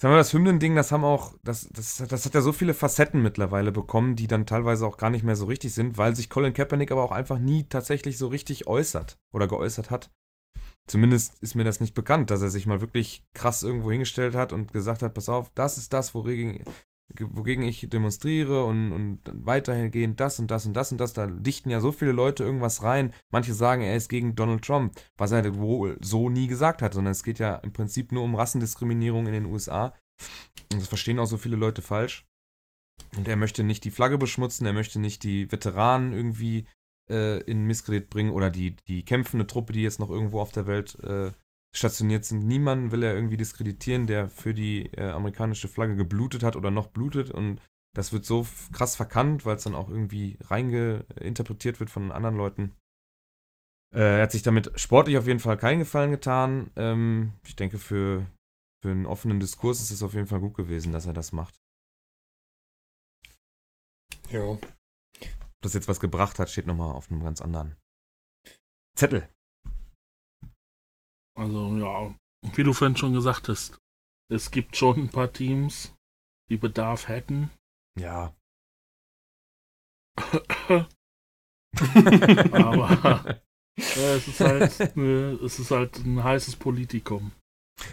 sagen wir, das Hymnending, das haben auch, das, das, das hat ja so viele Facetten mittlerweile bekommen, die dann teilweise auch gar nicht mehr so richtig sind, weil sich Colin Kaepernick aber auch einfach nie tatsächlich so richtig äußert oder geäußert hat. Zumindest ist mir das nicht bekannt, dass er sich mal wirklich krass irgendwo hingestellt hat und gesagt hat, pass auf, das ist das, wogegen, wogegen ich demonstriere und, und weitergehend das und das und das und das. Da dichten ja so viele Leute irgendwas rein. Manche sagen, er ist gegen Donald Trump, was er wohl so nie gesagt hat, sondern es geht ja im Prinzip nur um Rassendiskriminierung in den USA. Und das verstehen auch so viele Leute falsch. Und er möchte nicht die Flagge beschmutzen, er möchte nicht die Veteranen irgendwie äh, in Misskredit bringen oder die, die kämpfende Truppe, die jetzt noch irgendwo auf der Welt äh, stationiert sind. Niemanden will er irgendwie diskreditieren, der für die äh, amerikanische Flagge geblutet hat oder noch blutet. Und das wird so krass verkannt, weil es dann auch irgendwie reingeinterpretiert wird von anderen Leuten. Äh, er hat sich damit sportlich auf jeden Fall keinen Gefallen getan. Ähm, ich denke, für, für einen offenen Diskurs ist es auf jeden Fall gut gewesen, dass er das macht. ja. Ob das jetzt was gebracht hat, steht nochmal auf einem ganz anderen Zettel. Also ja, wie du vorhin schon gesagt hast, es gibt schon ein paar Teams, die Bedarf hätten. Ja. Aber äh, es ist halt äh, es ist halt ein heißes Politikum.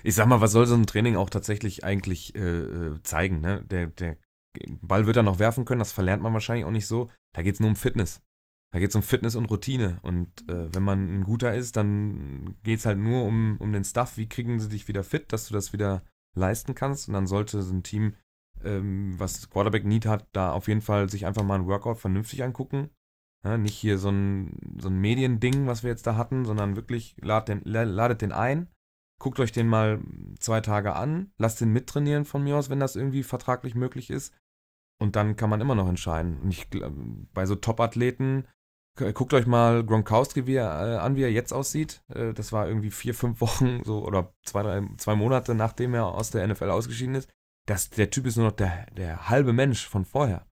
Ich sag mal, was soll so ein Training auch tatsächlich eigentlich äh, äh, zeigen? Ne? Der, der Ball wird er noch werfen können, das verlernt man wahrscheinlich auch nicht so. Da geht es nur um Fitness. Da geht es um Fitness und Routine. Und äh, wenn man ein guter ist, dann geht es halt nur um, um den Stuff. Wie kriegen sie dich wieder fit, dass du das wieder leisten kannst? Und dann sollte so ein Team, ähm, was Quarterback Need hat, da auf jeden Fall sich einfach mal ein Workout vernünftig angucken. Ja, nicht hier so ein, so ein Mediending, was wir jetzt da hatten, sondern wirklich lad den, la- ladet den ein, guckt euch den mal zwei Tage an, lasst den mittrainieren von mir aus, wenn das irgendwie vertraglich möglich ist. Und dann kann man immer noch entscheiden. Und ich, bei so Top-Athleten, guckt euch mal Gronkowski wie er, äh, an, wie er jetzt aussieht. Äh, das war irgendwie vier, fünf Wochen so oder zwei, drei, zwei Monate, nachdem er aus der NFL ausgeschieden ist. Das, der Typ ist nur noch der, der halbe Mensch von vorher.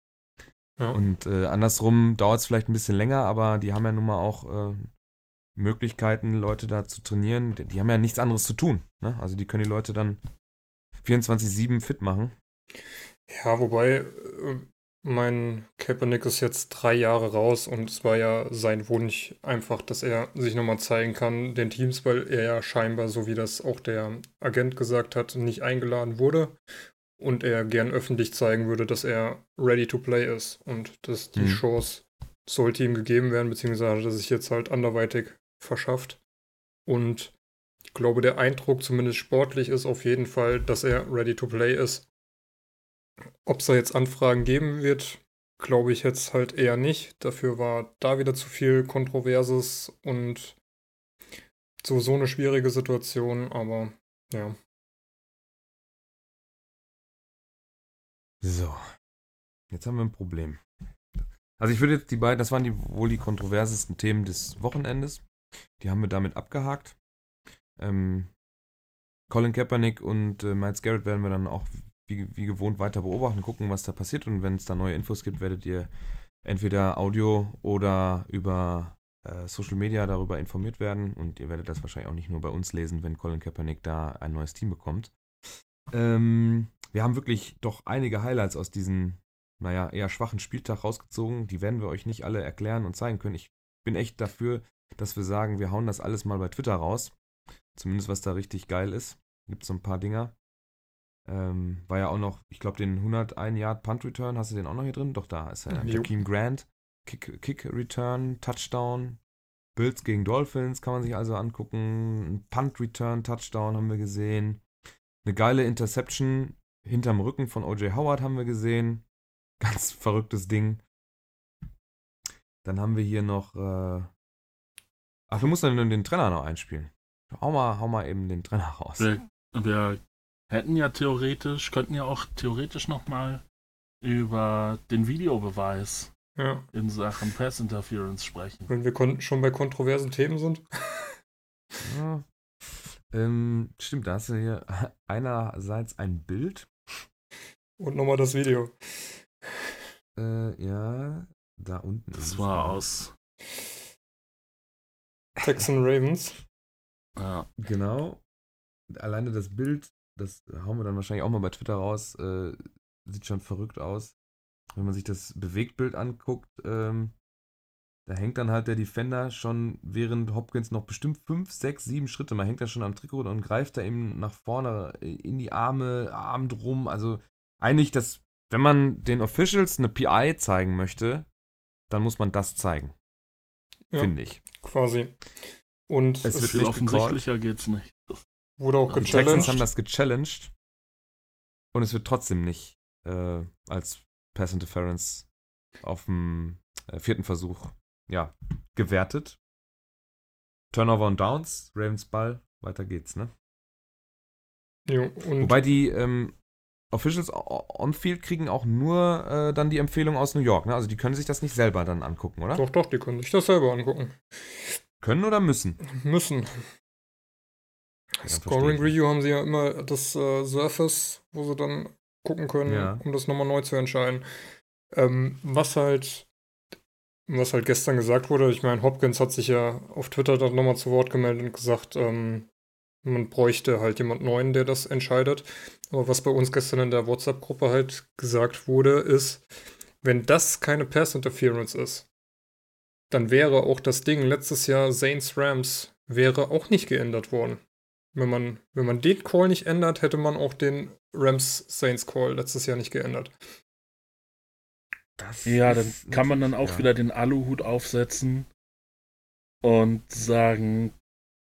ja. Und äh, andersrum dauert es vielleicht ein bisschen länger, aber die haben ja nun mal auch äh, Möglichkeiten, Leute da zu trainieren. Die, die haben ja nichts anderes zu tun. Ne? Also die können die Leute dann 24-7 fit machen. Ja, wobei äh, mein Kaepernick ist jetzt drei Jahre raus und es war ja sein Wunsch einfach, dass er sich nochmal zeigen kann, den Teams, weil er ja scheinbar, so wie das auch der Agent gesagt hat, nicht eingeladen wurde und er gern öffentlich zeigen würde, dass er ready to play ist und dass die Mhm. Chance sollte ihm gegeben werden, beziehungsweise hat er sich jetzt halt anderweitig verschafft. Und ich glaube, der Eindruck, zumindest sportlich, ist auf jeden Fall, dass er ready to play ist. Ob es da jetzt Anfragen geben wird, glaube ich jetzt halt eher nicht. Dafür war da wieder zu viel Kontroverses und so, eine schwierige Situation, aber ja. So. Jetzt haben wir ein Problem. Also ich würde jetzt die beiden, das waren die wohl die kontroversesten Themen des Wochenendes. Die haben wir damit abgehakt. Ähm, Colin Kaepernick und äh, Miles Garrett werden wir dann auch wie, wie gewohnt weiter beobachten, gucken, was da passiert. Und wenn es da neue Infos gibt, werdet ihr entweder Audio oder über äh, Social Media darüber informiert werden. Und ihr werdet das wahrscheinlich auch nicht nur bei uns lesen, wenn Colin Kaepernick da ein neues Team bekommt. Ähm, wir haben wirklich doch einige Highlights aus diesem, naja, eher schwachen Spieltag rausgezogen. Die werden wir euch nicht alle erklären und zeigen können. Ich bin echt dafür, dass wir sagen, wir hauen das alles mal bei Twitter raus. Zumindest was da richtig geil ist. Gibt so ein paar Dinger. Ähm, war ja auch noch, ich glaube, den 101 Yard Punt Return, hast du den auch noch hier drin? Doch, da ist er. Jakeem Grant, Kick, Kick Return, Touchdown. Bills gegen Dolphins kann man sich also angucken. Ein Punt Return, Touchdown haben wir gesehen. Eine geile Interception hinterm Rücken von O.J. Howard haben wir gesehen. Ganz verrücktes Ding. Dann haben wir hier noch. Äh Ach, du musst dann den Trainer noch einspielen. Hau mal, hau mal eben den Trainer raus. Wir, wir hätten ja theoretisch, könnten ja auch theoretisch nochmal über den Videobeweis Ja. in Sachen Pass Interference sprechen. Wenn wir schon bei kontroversen Themen sind. Ja. Ähm, stimmt, da hast du hier einerseits ein Bild. Und nochmal das Video. Äh, ja, da unten. Das war aus. Texan Ravens. Ja, Genau. Alleine das Bild, das hauen wir dann wahrscheinlich auch mal bei Twitter raus, äh, sieht schon verrückt aus. Wenn man sich das Bewegtbild anguckt, ähm, da hängt dann halt der Defender schon, während Hopkins noch bestimmt 5, 6, 7 Schritte, man hängt da schon am Trikot und greift da eben nach vorne in die Arme, Arm drum. Also eigentlich, das, wenn man den Officials eine PI zeigen möchte, dann muss man das zeigen, Ja. finde ich. Quasi. Und Es es, wird offensichtlicher geht's nicht. Wurde auch Die Die Texans haben gechallenged. das gechallenged und es wird trotzdem nicht äh, als Pass Interference auf dem äh, vierten Versuch ja, gewertet. Turnover und Downs, Ravens Ball, weiter geht's, ne? Jo, Wobei die ähm, Officials on-field kriegen auch nur äh, dann die Empfehlung aus New York, ne? Also die können sich das nicht selber dann angucken, oder? doch, doch, die können sich das selber angucken. Können oder müssen? Müssen. Scoring. Review haben sie ja immer das äh, Surface, wo sie dann gucken können, Ja. um das nochmal neu zu entscheiden. Ähm, was halt, was halt gestern gesagt wurde, ich meine, Hopkins hat sich ja auf Twitter dann nochmal zu Wort gemeldet und gesagt, ähm, man bräuchte halt jemand Neuen, der das entscheidet. Aber was bei uns gestern in der WhatsApp-Gruppe halt gesagt wurde, ist, wenn das keine Pass Interference ist, dann wäre auch das Ding letztes Jahr Saints Rams wäre auch nicht geändert worden. Wenn man, wenn man den Call nicht ändert, hätte man auch den Rams Saints Call letztes Jahr nicht geändert. Das Ja, dann kann man dann auch ja. wieder den Aluhut aufsetzen und sagen,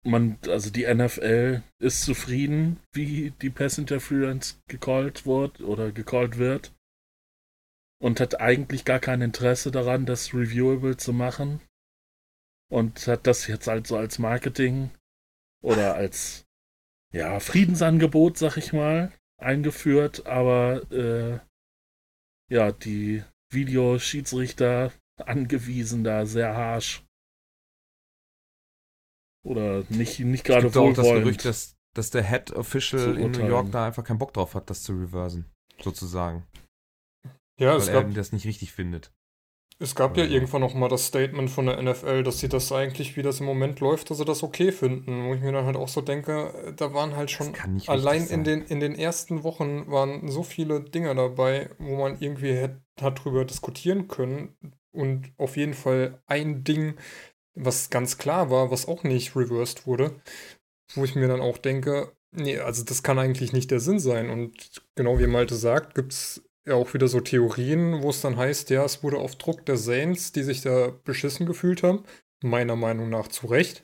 man, also die NFL ist zufrieden, wie die Pass Interference gecallt wird oder gecallt wird und hat eigentlich gar kein Interesse daran, das reviewable zu machen und hat das jetzt halt so als Marketing oder als ja Friedensangebot, sag ich mal, eingeführt, aber äh, ja, die Videoschiedsrichter angewiesen da sehr harsch. Oder nicht, nicht Es gerade gibt auch das wohlwollend. Gerücht, dass, dass der Head Official in New. York da einfach keinen Bock drauf hat, das zu reversen. Sozusagen. Ja, Weil es er gab, das nicht richtig findet. Es gab ja Also- irgendwann noch mal das Statement von der NFL, dass sie das eigentlich, wie das im Moment läuft, dass sie das okay finden. Wo ich mir dann halt auch so denke, äh, da waren halt schon allein in den, in den ersten Wochen waren so viele Dinge dabei, wo man irgendwie hätt, hat drüber diskutieren können. Und auf jeden Fall ein Ding, was ganz klar war, was auch nicht reversed wurde, wo ich mir dann auch denke, nee, also das kann eigentlich nicht der Sinn sein. Und genau wie Malte sagt, gibt es ja auch wieder so Theorien, wo es dann heißt, ja, es wurde auf Druck der Saints, die sich da beschissen gefühlt haben, meiner Meinung nach zu Recht,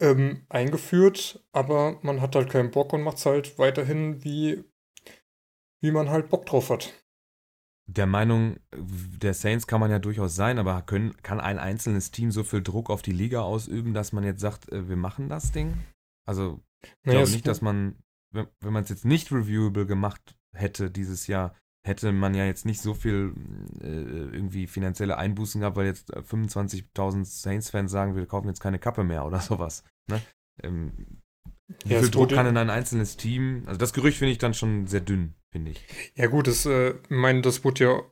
ähm, eingeführt, aber man hat halt keinen Bock und macht es halt weiterhin, wie, wie man halt Bock drauf hat. Der Meinung der Saints kann man ja durchaus sein, aber können, kann ein einzelnes Team so viel Druck auf die Liga ausüben, dass man jetzt sagt, äh, wir machen das Ding? Also, ich Naja, glaube nicht, dass man, wenn, wenn man es jetzt nicht reviewable gemacht hätte dieses Jahr, hätte man ja jetzt nicht so viel äh, irgendwie finanzielle Einbußen gehabt, weil jetzt äh, 25.000 Saints-Fans sagen, wir kaufen jetzt keine Kappe mehr oder sowas. Ne? Ähm, wie Ja, viel Druck kann in ein einzelnes Team? Also das Gerücht finde ich dann schon sehr dünn, finde ich. Ja gut, das, äh, ich meine, das wurde ja,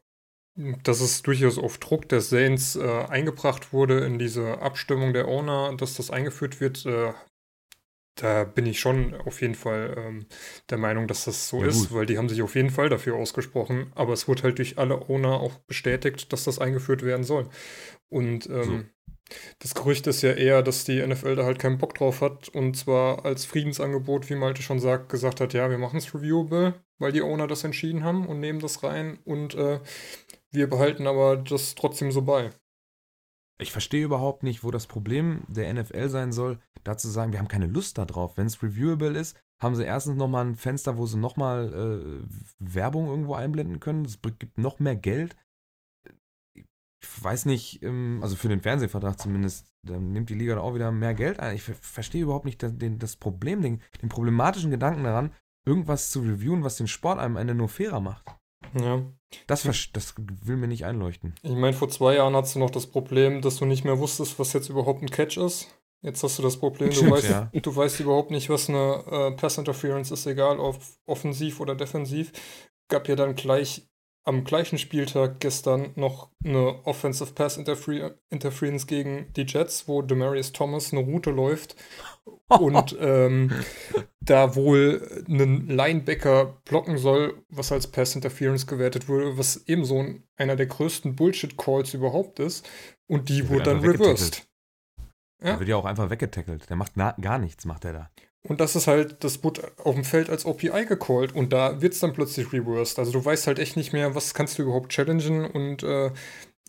dass es durchaus auf Druck der Saints äh, eingebracht wurde in diese Abstimmung der Owner, dass das eingeführt wird, äh, da bin ich schon auf jeden Fall ähm, der Meinung, dass das so Ja, ist, weil die haben sich auf jeden Fall dafür ausgesprochen. Aber es wurde halt durch alle Owner auch bestätigt, dass das eingeführt werden soll. Und ähm, das Gerücht ist ja eher, dass die NFL da halt keinen Bock drauf hat und zwar als Friedensangebot, wie Malte schon sagt, gesagt hat, ja, wir machen es reviewable, weil die Owner das entschieden haben und nehmen das rein und äh, wir behalten aber das trotzdem so bei. Ich verstehe überhaupt nicht, wo das Problem der NFL sein soll, da zu sagen, wir haben keine Lust darauf. Wenn es reviewable ist, haben sie erstens nochmal ein Fenster, wo sie nochmal äh, Werbung irgendwo einblenden können. Es gibt noch mehr Geld. Ich weiß nicht, ähm, also für den Fernsehvertrag zumindest, dann nimmt die Liga da auch wieder mehr Geld ein. Ich ver verstehe überhaupt nicht den, das Problem, den, den problematischen Gedanken daran, irgendwas zu reviewen, was den Sport am Ende nur fairer macht. Ja. Das, das will mir nicht einleuchten. Ich meine, vor zwei Jahren hattest du noch das Problem, dass du nicht mehr wusstest, was jetzt überhaupt ein Catch ist. Jetzt hast du das Problem, du, Stimmt, weißt, ja. du weißt überhaupt nicht, was eine äh, Pass Interference ist, egal ob offensiv oder defensiv. Gab ja dann gleich am gleichen Spieltag gestern noch eine Offensive Pass Interfer Interference gegen die Jets, wo Demarius Thomas eine Route läuft und ähm, da wohl einen Linebacker blocken soll, was als Pass Interference gewertet wurde, was ebenso ein- einer der größten Bullshit-Calls überhaupt ist. Und die Der wurde wird dann reversed. Der Ja. wird ja auch einfach weggetackelt. Der macht gar nichts, macht er da. Und das ist halt, das wurde auf dem Feld als OPI gecallt und da wird es dann plötzlich reversed. Also du weißt halt echt nicht mehr, was kannst du überhaupt challengen und äh,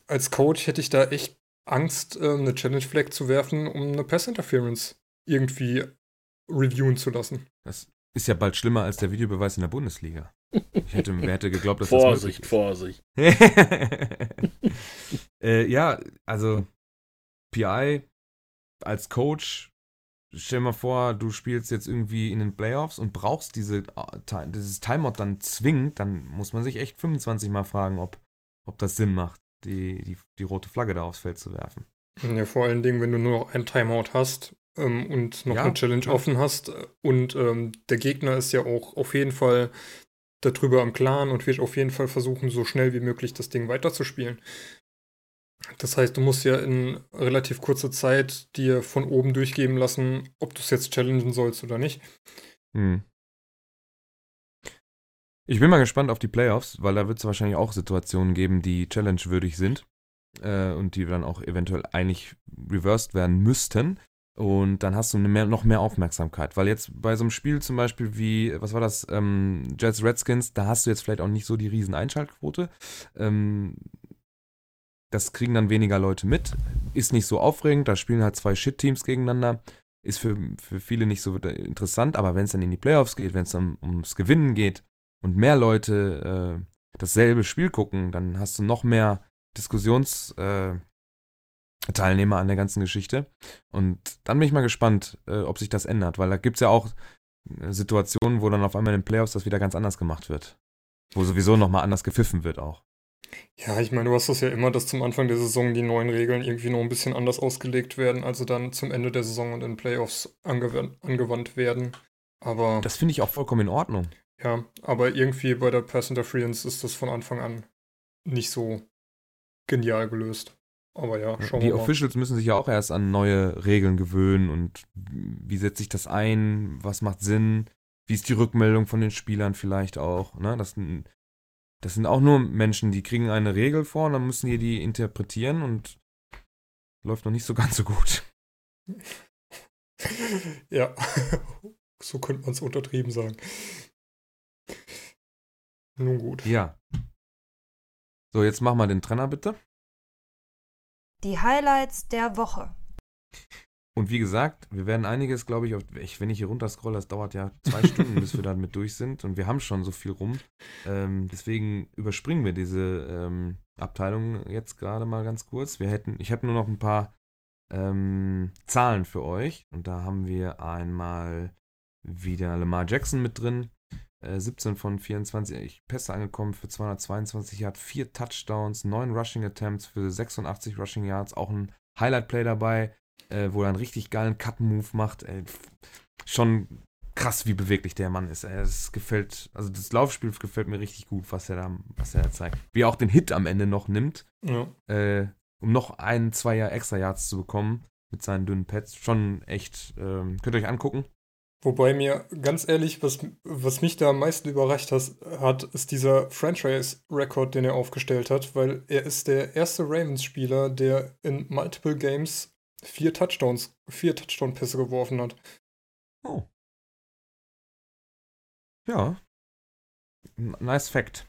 als Coach hätte ich da echt Angst, äh, eine Challenge Flag zu werfen, um eine Pass Interference irgendwie reviewen zu lassen. Das ist ja bald schlimmer als der Videobeweis in der Bundesliga. Ich hätte, wer hätte geglaubt, dass Vorsicht, das Vorsicht. möglich ist. äh, ja, also PI als Coach, stell mal vor, du spielst jetzt irgendwie in den Playoffs und brauchst diese, äh, dieses Timeout dann zwingend, dann muss man sich echt 25 Mal fragen, ob, ob das Sinn macht, die, die, die rote Flagge da aufs Feld zu werfen. Ja, vor allen Dingen, wenn du nur noch ein Timeout hast ähm, und noch Ja, eine Challenge klar. offen hast und ähm, der Gegner ist ja auch auf jeden Fall darüber am Klaren und wird auf jeden Fall versuchen, so schnell wie möglich das Ding weiterzuspielen. Das heißt, du musst ja in relativ kurzer Zeit dir von oben durchgeben lassen, ob du es jetzt challengen sollst oder nicht. Hm. Ich bin mal gespannt auf die Playoffs, weil da wird es wahrscheinlich auch Situationen geben, die challenge-würdig sind äh, und die dann auch eventuell eigentlich reversed werden müssten. Und dann hast du mehr, noch mehr Aufmerksamkeit. Weil jetzt bei so einem Spiel zum Beispiel wie, was war das, ähm, Jets Redskins, da hast du jetzt vielleicht auch nicht so die riesen Einschaltquote. Ähm, das kriegen dann weniger Leute mit. Ist nicht so aufregend, da spielen halt zwei Shit-Teams gegeneinander ist für, für viele nicht so interessant, aber wenn es dann in die Playoffs geht, wenn es dann ums Gewinnen geht und mehr Leute äh, dasselbe Spiel gucken, dann hast du noch mehr Diskussionsteilnehmer äh, Teilnehmer an der ganzen Geschichte. Und dann bin ich mal gespannt, äh, ob sich das ändert, weil da gibt es ja auch äh, Situationen, wo dann auf einmal in den Playoffs das wieder ganz anders gemacht wird. Wo sowieso nochmal anders gepfiffen wird auch. Ja, ich meine, du hast das ja immer, dass zum Anfang der Saison die neuen Regeln irgendwie noch ein bisschen anders ausgelegt werden, also dann zum Ende der Saison und in Playoffs angewandt, angewandt werden. Aber Das finde ich auch vollkommen in Ordnung. ja, aber irgendwie bei der Pass Interference ist das von Anfang an nicht so genial gelöst. Aber ja, schauen Die wir mal. Officials müssen sich ja auch erst an neue Regeln gewöhnen und wie setzt sich das ein, was macht Sinn, wie ist die Rückmeldung von den Spielern vielleicht auch. Ne? Das, sind- das sind auch nur Menschen, die kriegen eine Regel vor und dann müssen die die interpretieren und läuft noch nicht so ganz so gut. ja, so könnte man es untertrieben sagen. Nun gut. Ja. So, jetzt mach mal den Trenner bitte. Die Highlights der Woche. Und wie gesagt, wir werden einiges, glaube ich, auf, wenn ich hier runter scroll, das dauert ja zwei Stunden, bis wir damit durch sind. Und wir haben schon so viel rum. Ähm, deswegen überspringen wir diese ähm, Abteilung jetzt gerade mal ganz kurz. Wir hätten, ich habe nur noch ein paar ähm, Zahlen für euch. Und da haben wir einmal wieder Lamar Jackson mit drin. Äh, 17 von 24 Pässe angekommen für 222 Yards, 4 Touchdowns, 9 Rushing Attempts für 86 Rushing Yards, auch ein Highlight-Play dabei äh, wo er einen richtig geilen Cut-Move macht. Ey, pff, schon krass, wie beweglich der Mann ist. Ey. Es gefällt, also das Laufspiel gefällt mir richtig gut, was er da, was er da zeigt. Wie er auch den Hit am Ende noch nimmt, Ja. äh, um noch ein, zwei Jahr extra Yards zu bekommen mit seinen dünnen Pads. Schon echt, ähm, könnt ihr euch angucken. Wobei mir ganz ehrlich, was, was mich da am meisten überrascht hat, ist dieser Franchise-Record, den er aufgestellt hat, weil er ist der erste Ravens-Spieler, der in Multiple Games vier Touchdowns, vier Touchdown-Pässe geworfen hat. Oh. Ja. Nice Fact.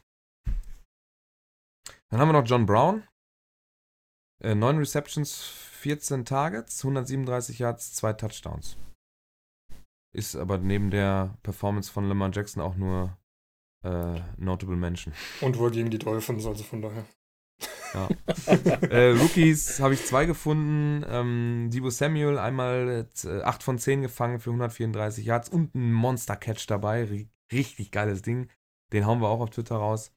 Dann haben wir noch John Brown. Äh, 9 Receptions, 14 Targets, 137 Yards, 2 Touchdowns. Ist aber neben der Performance von Lamar Jackson auch nur äh, Notable Mention. Und wohl gegen die Dolphins, also von daher. äh, Rookies habe ich zwei gefunden. Ähm, Debo Samuel einmal äh, 8 von 10 gefangen für 134 Yards und ein Monster-Catch dabei. Ri- Richtig geiles Ding. Den hauen wir auch auf Twitter raus.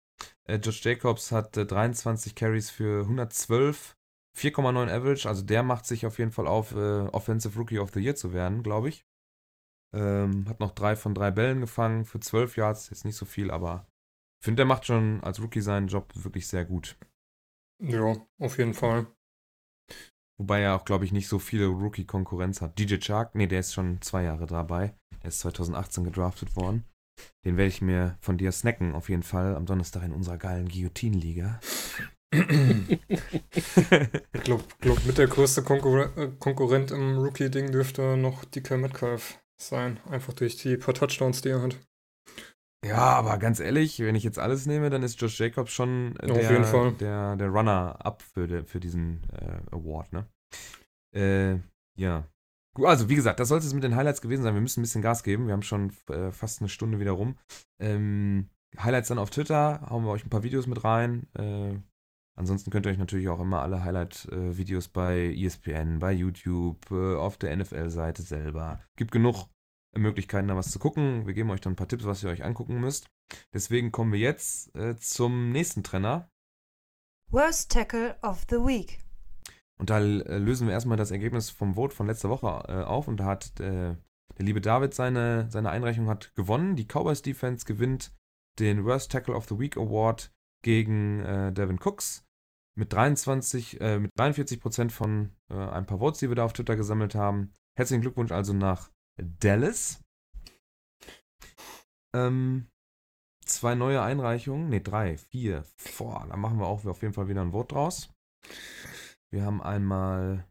Äh, Josh Jacobs hat äh, 23 Carries für 112, 4,9 Average. Also der macht sich auf jeden Fall auf, äh, Offensive Rookie of the Year zu werden, glaube ich. Ähm, hat noch drei von drei Bällen gefangen für 12 Yards. Jetzt nicht so viel, aber ich finde, der macht schon als Rookie seinen Job wirklich sehr gut. Ja, auf jeden Fall. Wobei er auch, glaube ich, nicht so viele Rookie-Konkurrenz hat. DJ Chark, nee, der ist schon zwei Jahre dabei. Der ist 2018 gedraftet worden. Den werde ich mir von dir snacken, auf jeden Fall, am Donnerstag in unserer geilen Guillotine-Liga. Ich glaube, glaub, mit der größte Konkurre äh, Konkurrent im Rookie-Ding dürfte noch DK Metcalf sein. Einfach durch die paar Touchdowns, die er hat. ja, aber ganz ehrlich, wenn ich jetzt alles nehme, dann ist Josh Jacobs schon der, der, der Runner-up für, de- für diesen äh, Award, ne? Äh, ja. Gut, Also, wie gesagt, das sollte es mit den Highlights gewesen sein. Wir müssen ein bisschen Gas geben. Wir haben schon äh, fast eine Stunde wieder rum. Ähm, Highlights dann auf Twitter, hauen wir euch ein paar Videos mit rein. Äh, ansonsten könnt ihr euch natürlich auch immer alle Highlight-Videos bei ESPN, bei YouTube, äh, auf der NFL-Seite selber. Gibt genug Möglichkeiten, da was zu gucken. Wir geben euch dann ein paar Tipps, was ihr euch angucken müsst. Deswegen kommen wir jetzt äh, zum nächsten Trenner. Worst Tackle of the Week. Und da äh, lösen wir erstmal das Ergebnis vom Vote von letzter Woche äh, auf. Und da hat der liebe David seine, seine Einreichung hat gewonnen. Die Cowboys Defense gewinnt den Worst Tackle of the Week Award gegen Devin Cooks mit 23, äh, mit 43 Prozent von äh, ein paar Votes, die wir da auf Twitter gesammelt haben. Herzlichen Glückwunsch also nach Dallas. Ähm, zwei neue Einreichungen, ne, drei, vier, boah, da machen wir auch auf jeden Fall wieder ein Vote draus. Wir haben einmal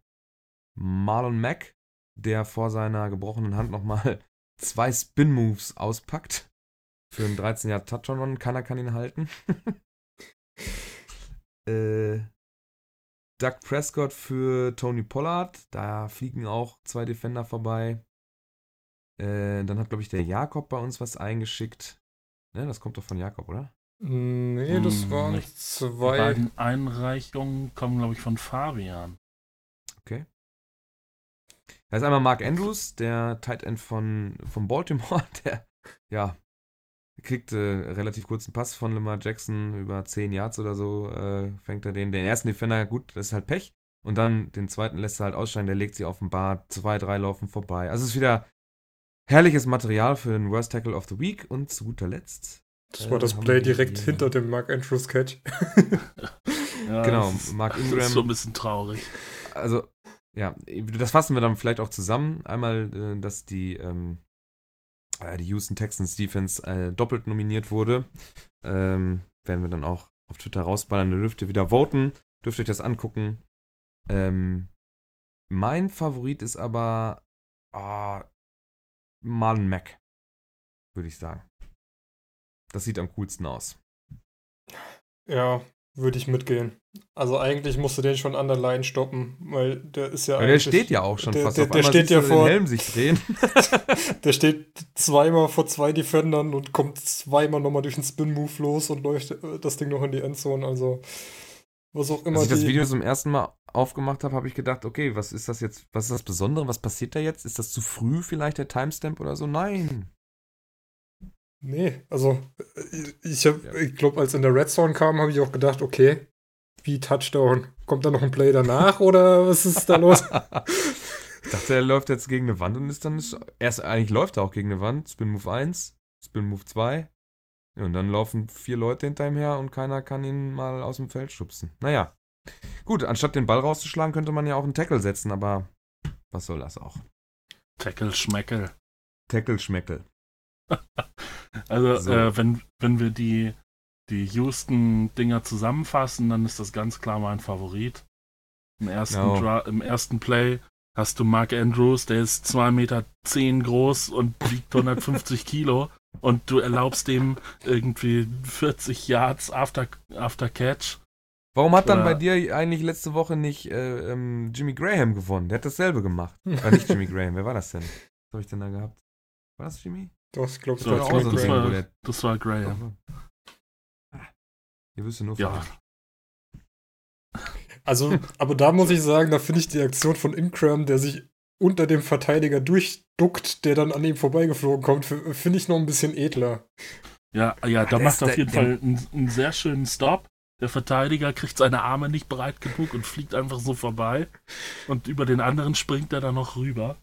Marlon Mack, der vor seiner gebrochenen Hand nochmal zwei Spin-Moves auspackt. Für einen 13 Jahre Touchdown. Keiner kann ihn halten. äh, Doug Prescott für Tony Pollard. Da fliegen auch zwei Defender vorbei. Äh, dann hat, glaube ich, der Jakob bei uns was eingeschickt. Ne, das kommt doch von Jakob, oder? Nee, das Hm, waren nicht. Die zwei. beiden Einreichungen kommen, glaube ich, von Fabian. Da ist einmal Mark Andrews, der Tight End von, von Baltimore, der, ja, kriegt äh, relativ kurzen Pass von Lamar Jackson über 10 Yards oder so, äh, fängt er den. Den ersten Defender, gut, das ist halt Pech. Und dann den zweiten lässt er halt ausscheiden, der legt sie auf den Bart, zwei, drei laufen vorbei. Also es ist wieder herrliches Material für den Worst Tackle of the Week. Und zu guter Letzt, Das war Äh, das haben Play direkt hinter dem Mark Andrews Catch. Ja, genau, Mark Das ist Ingram. so ein bisschen traurig. also, ja, das fassen wir dann vielleicht auch zusammen. Einmal, äh, dass die, ähm, äh, die Houston Texans Defense äh, doppelt nominiert wurde. Ähm, werden wir dann auch auf Twitter rausballern. Da dürft ihr wieder voten. Dürft euch das angucken. Ähm, mein Favorit ist aber ah, Marlon Mack, würde ich sagen. Das sieht am coolsten aus. Ja, würde ich mitgehen. Also eigentlich musst du den schon an der Line stoppen, weil der ist ja Ja, der eigentlich, steht ja auch schon der, fast. Der, Auf der steht ja vor, den Helm sich drehen. der steht zweimal vor zwei Defendern und kommt zweimal nochmal durch den Spin-Move los und läuft äh, das Ding noch in die Endzone. Also was auch immer Als ich das Video zum ersten Mal aufgemacht habe, habe ich gedacht, okay, was ist das jetzt, was ist das Besondere, was passiert da jetzt? Ist das zu früh vielleicht der Timestamp oder so? Nein. Nee, also äh, ich, hab- Ja. ich glaube, als in der Red Zone kam, habe ich auch gedacht, okay, wie Touchdown. Kommt da noch ein Play danach oder was ist da los? ich dachte, er läuft jetzt gegen eine Wand und ist dann, erst eigentlich läuft er auch gegen eine Wand, Spin Move 1, Spin Move 2. Ja, und dann laufen vier Leute hinter ihm her und keiner kann ihn mal aus dem Feld schubsen. Naja. Gut, anstatt den Ball rauszuschlagen, könnte man ja auch einen Tackle setzen, aber was soll das auch? Tackle Schmeckel. Tackle-Schmeckel. Also, So. äh, wenn, wenn wir die, die Houston-Dinger zusammenfassen, dann ist das ganz klar mein Favorit. Im ersten, Ja. Dra Im ersten Play hast du Mark Andrews, der ist 2,10 Meter groß und wiegt 150 Kilo und du erlaubst dem irgendwie 40 Yards after, after Catch. Warum hat dann bei dir eigentlich letzte Woche nicht äh, ähm, Jimmy Graham gewonnen? Der hat dasselbe gemacht. Äh, nicht Jimmy Graham, wer war das denn? Was habe ich denn da gehabt? War das Jimmy? Das glaube ich So, war ich auch das, wo war, das war Graham. Ihr wisst ja nur Ja, Also, aber da muss ich sagen, da finde ich die Aktion von Ingram, der sich unter dem Verteidiger durchduckt, der dann an ihm vorbeigeflogen kommt, finde ich noch ein bisschen edler. ja, ja da macht auf jeden der- Fall einen, einen sehr schönen Stop. Der Verteidiger kriegt seine Arme nicht breit genug und fliegt einfach so vorbei. Und über den anderen springt er dann noch rüber.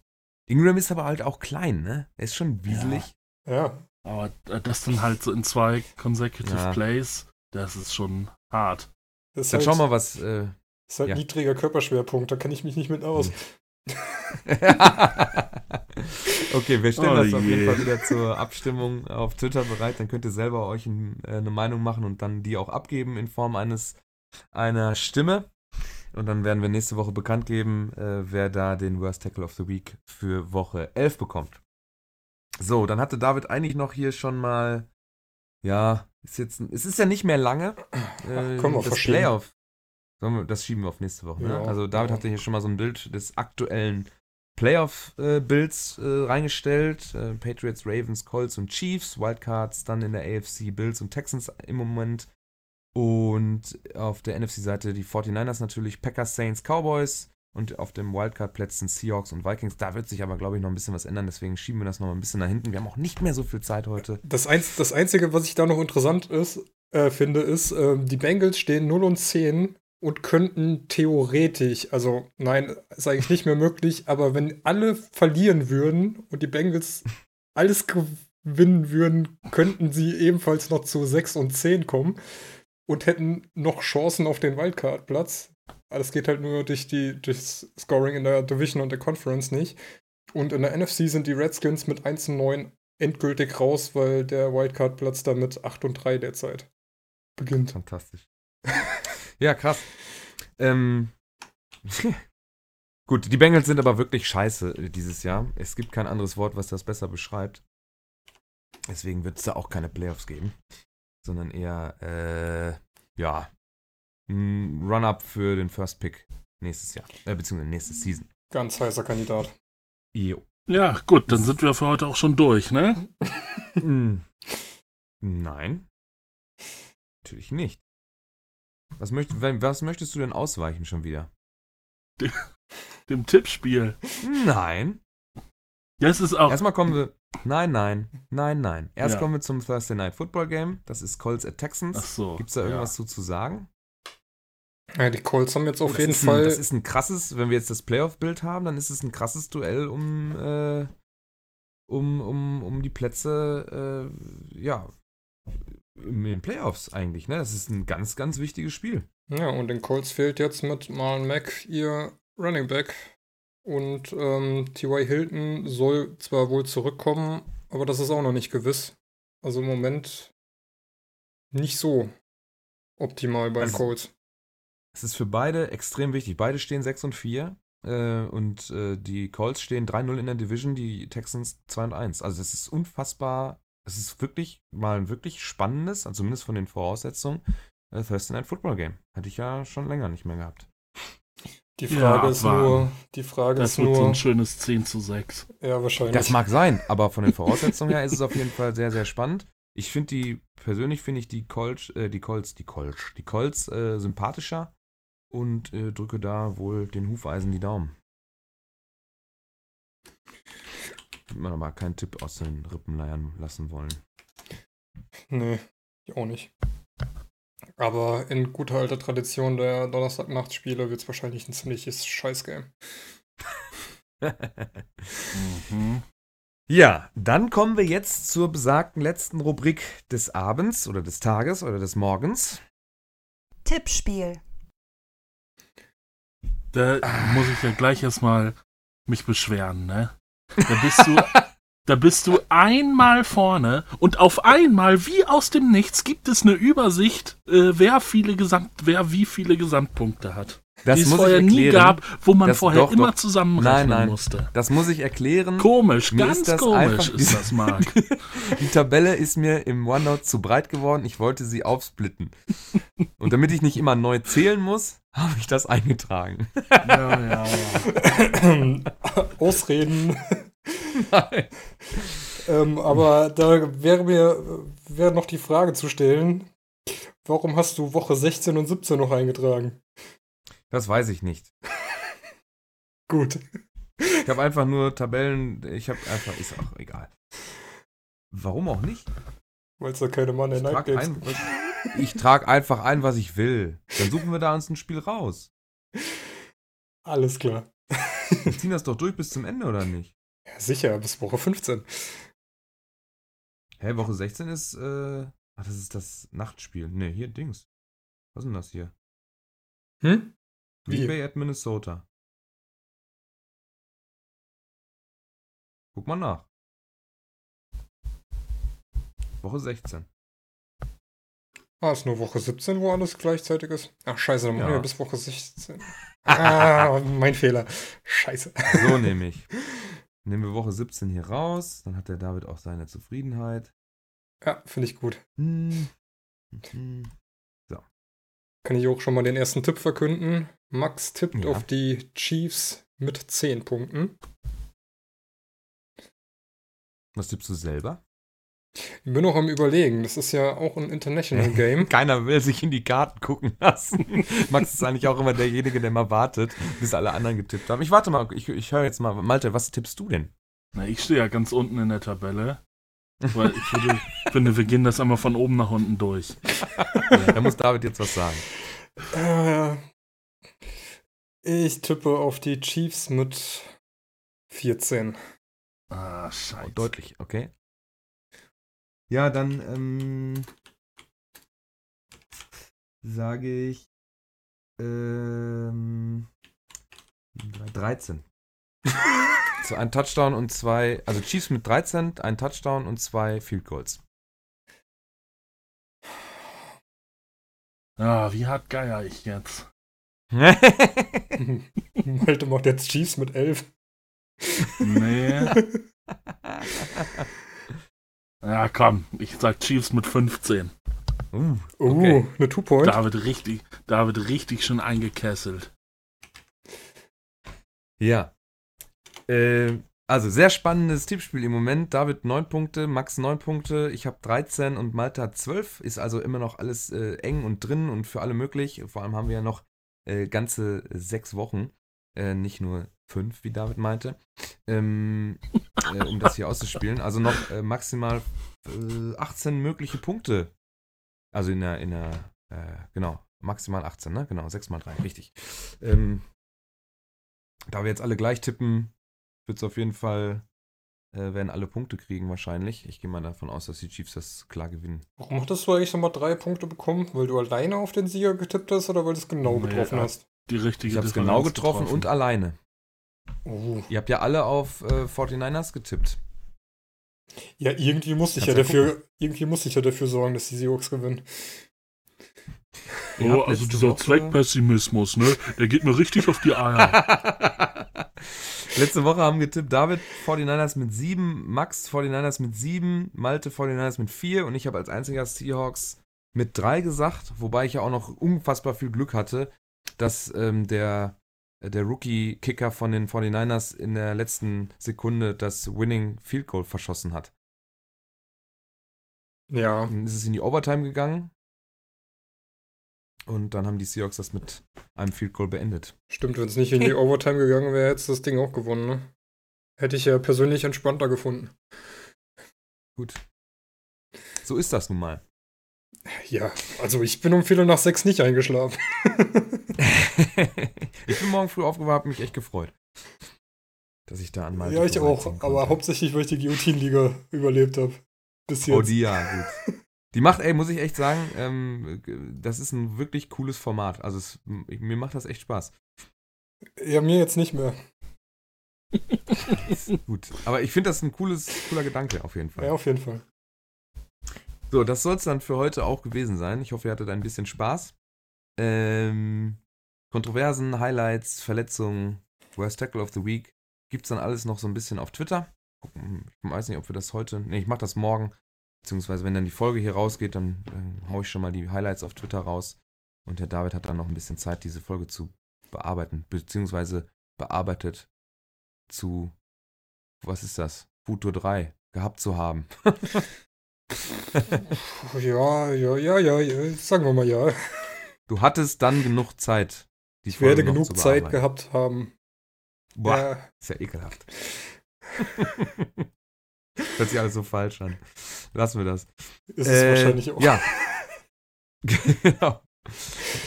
Ingram ist aber halt auch klein, ne? Er ist schon wieselig. Ja. Aber äh, das dann halt so in zwei consecutive Ja. Plays, das ist schon hart. Das ist Dann halt, schau mal, was. Äh, ist halt ja. niedriger Körperschwerpunkt, da kann ich mich nicht mit aus. okay, wir stellen Oh das auf jeden je. Fall wieder zur Abstimmung auf Twitter bereit. Dann könnt ihr selber euch ein, äh, eine Meinung machen und dann die auch abgeben in Form eines einer Stimme. Und dann werden wir nächste Woche bekannt geben, äh, wer da den Worst Tackle of the Week für Woche 11 bekommt. So, dann hatte David eigentlich noch hier schon mal, ja, ist jetzt, es ist ja nicht mehr lange. Äh, wir das. Playoff. Wir, das schieben wir auf nächste Woche. Ne? Ja, also David ja. hatte hier schon mal so ein Bild des aktuellen Playoff-Bilds äh, reingestellt. Äh, Patriots, Ravens, Colts und Chiefs. Wildcards dann in der AFC Bills und Texans im Moment. Und auf der NFC-Seite die 49ers natürlich, Packers, Saints, Cowboys. Und auf dem Wildcard-Plätzen Seahawks und Vikings. Da wird sich aber, glaube ich, noch ein bisschen was ändern. Deswegen schieben wir das noch ein bisschen nach hinten. Wir haben auch nicht mehr so viel Zeit heute. Das, Einz das Einzige, was ich da noch interessant ist, äh, finde, ist, ähm, die Bengals stehen 0 und 10 und könnten theoretisch, also nein, ist eigentlich nicht mehr möglich, aber wenn alle verlieren würden und die Bengals alles gewinnen würden, könnten sie ebenfalls noch zu 6 und 10 kommen und hätten noch Chancen auf den Wildcard-Platz. Alles geht halt nur durch die durchs Scoring in der Division und der Conference nicht. Und in der NFC sind die Redskins mit 1 und 9 endgültig raus, weil der Wildcard-Platz da mit 8 und 3 derzeit beginnt. Fantastisch. ja, krass. Ähm, gut, die Bengals sind aber wirklich scheiße dieses Jahr. Es gibt kein anderes Wort, was das besser beschreibt. Deswegen wird es da auch keine Playoffs geben, sondern eher, äh, ja, ein Run-Up für den First Pick nächstes Jahr, äh, beziehungsweise nächste Season. Ganz heißer Kandidat. Jo. Ja, gut, dann sind wir für heute auch schon durch, ne? Mm. Nein. Natürlich nicht. Was, möcht, was möchtest du denn ausweichen schon wieder? Dem Tippspiel. Nein. Ja, es ist auch. Erstmal kommen wir. Nein, nein, nein, nein. Erst Ja. kommen wir zum Thursday Night Football Game. Das ist Colts at Ach Texans. so. Gibt's da ja. irgendwas zu, zu sagen? Ja, die Colts haben jetzt auf Das jeden ist ein, Fall. Das ist ein krasses, wenn wir jetzt das Playoff-Bild haben, dann ist es ein krasses Duell um, äh, um, um, um die Plätze, äh, ja, in den Playoffs eigentlich. Ne? Das ist ein ganz, ganz wichtiges Spiel. ja, und den Colts fehlt jetzt mit Marlon Mack ihr Running Back. Und ähm, T.Y. Hilton soll zwar wohl zurückkommen, aber das ist auch noch nicht gewiss. Also im Moment nicht so optimal bei den Also- Colts. Es ist für beide extrem wichtig. Beide stehen 6 und 4 äh, und äh, die Colts stehen 3-0 in der Division, die Texans 2 und 1. Also es ist unfassbar, es ist wirklich mal ein wirklich spannendes, also zumindest von den Voraussetzungen, äh, Thursday Night Football Game. Hatte ich ja schon länger nicht mehr gehabt. Die Ja, Frage ist abwarten. nur, die Frage Das ist wird so ein schönes 10 zu 6. ja wahrscheinlich. Das mag sein, aber von den Voraussetzungen her ist es auf jeden Fall sehr, sehr spannend. Ich finde die, persönlich finde ich die Colts, äh, die Colts, die Colts, die Colts äh, sympathischer und äh, drücke da wohl den Hufeisen die Daumen. Würde man aber keinen Tipp aus den Rippen leiern lassen wollen. Nee, ich auch nicht. Aber in guter alter Tradition der Donnerstagnachtspiele wird es wahrscheinlich ein ziemliches Scheißgame. Mhm. Ja, dann kommen wir jetzt zur besagten letzten Rubrik des Abends oder des Tages oder des Morgens. Tippspiel. Da muss ich ja gleich erstmal mich beschweren, ne? Da bist du, Da bist du einmal vorne und auf einmal, wie aus dem Nichts, gibt es eine Übersicht, äh, wer viele Gesamt, wer wie viele Gesamtpunkte hat. Das die es vorher ich nie erklären. gab, wo man Das- vorher doch, immer doch. zusammenrechnen Nein, nein. musste. Das muss ich erklären. Komisch, Mir ganz ist das komisch einfach- ist das, Marc. Die Tabelle ist mir im OneNote zu breit geworden. Ich wollte sie aufsplitten. Und damit ich nicht immer neu zählen muss, habe ich das eingetragen. ja, ja, ja. Ausreden. Nein. Ähm, aber da wäre mir wäre noch die Frage zu stellen, warum hast du Woche 16 und 17 noch eingetragen? Das weiß ich nicht. Gut. Ich habe einfach nur Tabellen. Ich habe einfach. Ist auch egal. Warum auch nicht? Weil es da keine Money Ich Night trage Games ein, gibt. ich trag einfach ein, was ich will. Dann suchen wir da uns ein Spiel raus. Alles klar. Wir ziehen das doch durch bis zum Ende, oder nicht? Ja, sicher, bis Woche 15. Hä, Woche 16 ist, äh. Ach, das ist das Nachtspiel. Ne, hier, Dings. Was ist denn das hier? Hm? Green Wie? Bay at Minnesota. Guck mal nach. Woche 16. Ah, ist nur Woche 17, wo alles gleichzeitig ist. Ach, scheiße, dann machen Ja. wir bis Woche 16. Ah, mein Fehler. Scheiße. So nehme ich. Nehmen wir Woche 17 hier raus. Dann hat der David auch seine Zufriedenheit. Ja, finde ich gut. Hm. Hm. Kann ich auch schon mal den ersten Tipp verkünden. Max tippt Ja. auf die Chiefs mit 10 Punkten. Was tippst du selber? Ich bin noch am überlegen. Das ist ja auch ein International Game. Keiner will sich in die Karten gucken lassen. Max ist eigentlich auch immer derjenige, der mal wartet, bis alle anderen getippt haben. Ich warte mal, ich, ich höre jetzt mal. Malte, was tippst du denn? Na, ich stehe ja ganz unten in der Tabelle. Weil ich würde, finde, wir gehen das einmal von oben nach unten durch. Da muss David jetzt was sagen. Äh, ich tippe auf die Chiefs mit 14. Ah, Oh, scheiße. deutlich, okay. Ja, dann ähm, sage ich ähm, 13. so ein Touchdown und zwei, also Chiefs mit 13, ein Touchdown und zwei Field Goals. Ah, wie hart geier ich jetzt? Malte macht jetzt Chiefs mit 11. Nee. Ja, komm, ich sag Chiefs mit 15. uh, Oh, Okay. eine Two-Point. Da wird richtig, da wird richtig schon eingekesselt. ja. Äh, also sehr spannendes Tippspiel im Moment. David 9 Punkte, Max 9 Punkte, ich habe 13 und Malte hat 12. Ist also immer noch alles äh, eng und drin und für alle möglich. Vor allem haben wir ja noch äh, ganze sechs Wochen, äh, nicht nur fünf, wie David meinte, ähm, äh, um das hier auszuspielen. Also noch äh, maximal äh, 18 mögliche Punkte. Also in der, in der, äh, genau, maximal 18, ne? Genau, 6 mal 3, richtig. Ähm, da wir jetzt alle gleich tippen, wird es auf jeden Fall, äh, werden alle Punkte kriegen wahrscheinlich. Ich gehe mal davon aus, dass die Chiefs das klar gewinnen. Warum hattest du eigentlich nochmal drei Punkte bekommen? Weil du alleine auf den Sieger getippt hast oder weil du es genau Nee, getroffen hast? Die richtige Ich habe es genau getroffen, und alleine. Oh. Ihr habt ja alle auf äh, 49ers getippt. Ja, irgendwie musste ich ja Kannst ja dafür, irgendwie musste ich ja dafür sorgen, dass die Seahawks gewinnen. Oh, also letzte dieser Woche- Zweckpessimismus, ne? Der geht mir richtig auf die Eier. Letzte Woche haben getippt David 49ers mit 7, Max 49ers mit 7, Malte 49ers mit 4 und ich habe als einziger Seahawks mit 3 gesagt, wobei ich ja auch noch unfassbar viel Glück hatte, dass ähm, der, der Rookie-Kicker von den 49ers in der letzten Sekunde das Winning Field Goal verschossen hat. Ja, Dann ist es in die Overtime gegangen und dann haben die Seahawks das mit einem Field Goal beendet. stimmt, wenn es nicht in die Overtime gegangen wäre, hätte das Ding auch gewonnen, ne? Hätte ich ja persönlich entspannter gefunden. Gut. So ist das nun mal. Ja, also ich bin um Viertel nach sechs nicht eingeschlafen. ich bin morgen früh aufgewacht, hab mich echt gefreut. Dass ich da an meinem ja, ich auch, aber hauptsächlich, weil ich die Guillotine-Liga überlebt habe. Bis jetzt. Oh, die ja, gut. Die macht, ey, muss ich echt sagen, ähm, das ist ein wirklich cooles Format. Also es, mir macht das echt Spaß. Ja, mir jetzt nicht mehr. Gut. Aber ich finde das ein cooles, cooler Gedanke auf jeden Fall. Ja, auf jeden Fall. So, das soll es dann für heute auch gewesen sein. Ich hoffe, ihr hattet ein bisschen Spaß. Ähm, Kontroversen, Highlights, Verletzungen, Worst Tackle of the Week gibt's dann alles noch so ein bisschen auf Twitter. Gucken, Ich weiß nicht, ob wir das heute. Ne, ich mache das morgen. Beziehungsweise, wenn dann die Folge hier rausgeht, dann, dann hau ich schon mal die Highlights auf Twitter raus. Und der David hat dann noch ein bisschen Zeit, diese Folge zu bearbeiten. Beziehungsweise bearbeitet zu, was ist das? Futur 3 gehabt zu haben. Ja, ja, ja, ja, ja, sagen wir mal ja. Du hattest dann genug Zeit. Die Ich werde Folge noch genug Zeit gehabt haben. Boah, Ja, ist ja ekelhaft. Hört sich alles so falsch an. Lassen wir das. ist es Äh, wahrscheinlich auch. Ja. genau.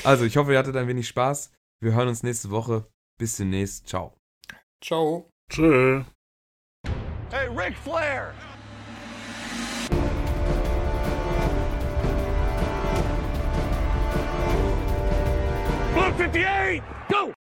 Also, ich hoffe, ihr hattet ein wenig Spaß. Wir hören uns nächste Woche. Bis demnächst. Ciao. Ciao. Tschö. Hey, Ric Flair! Blue 58, go!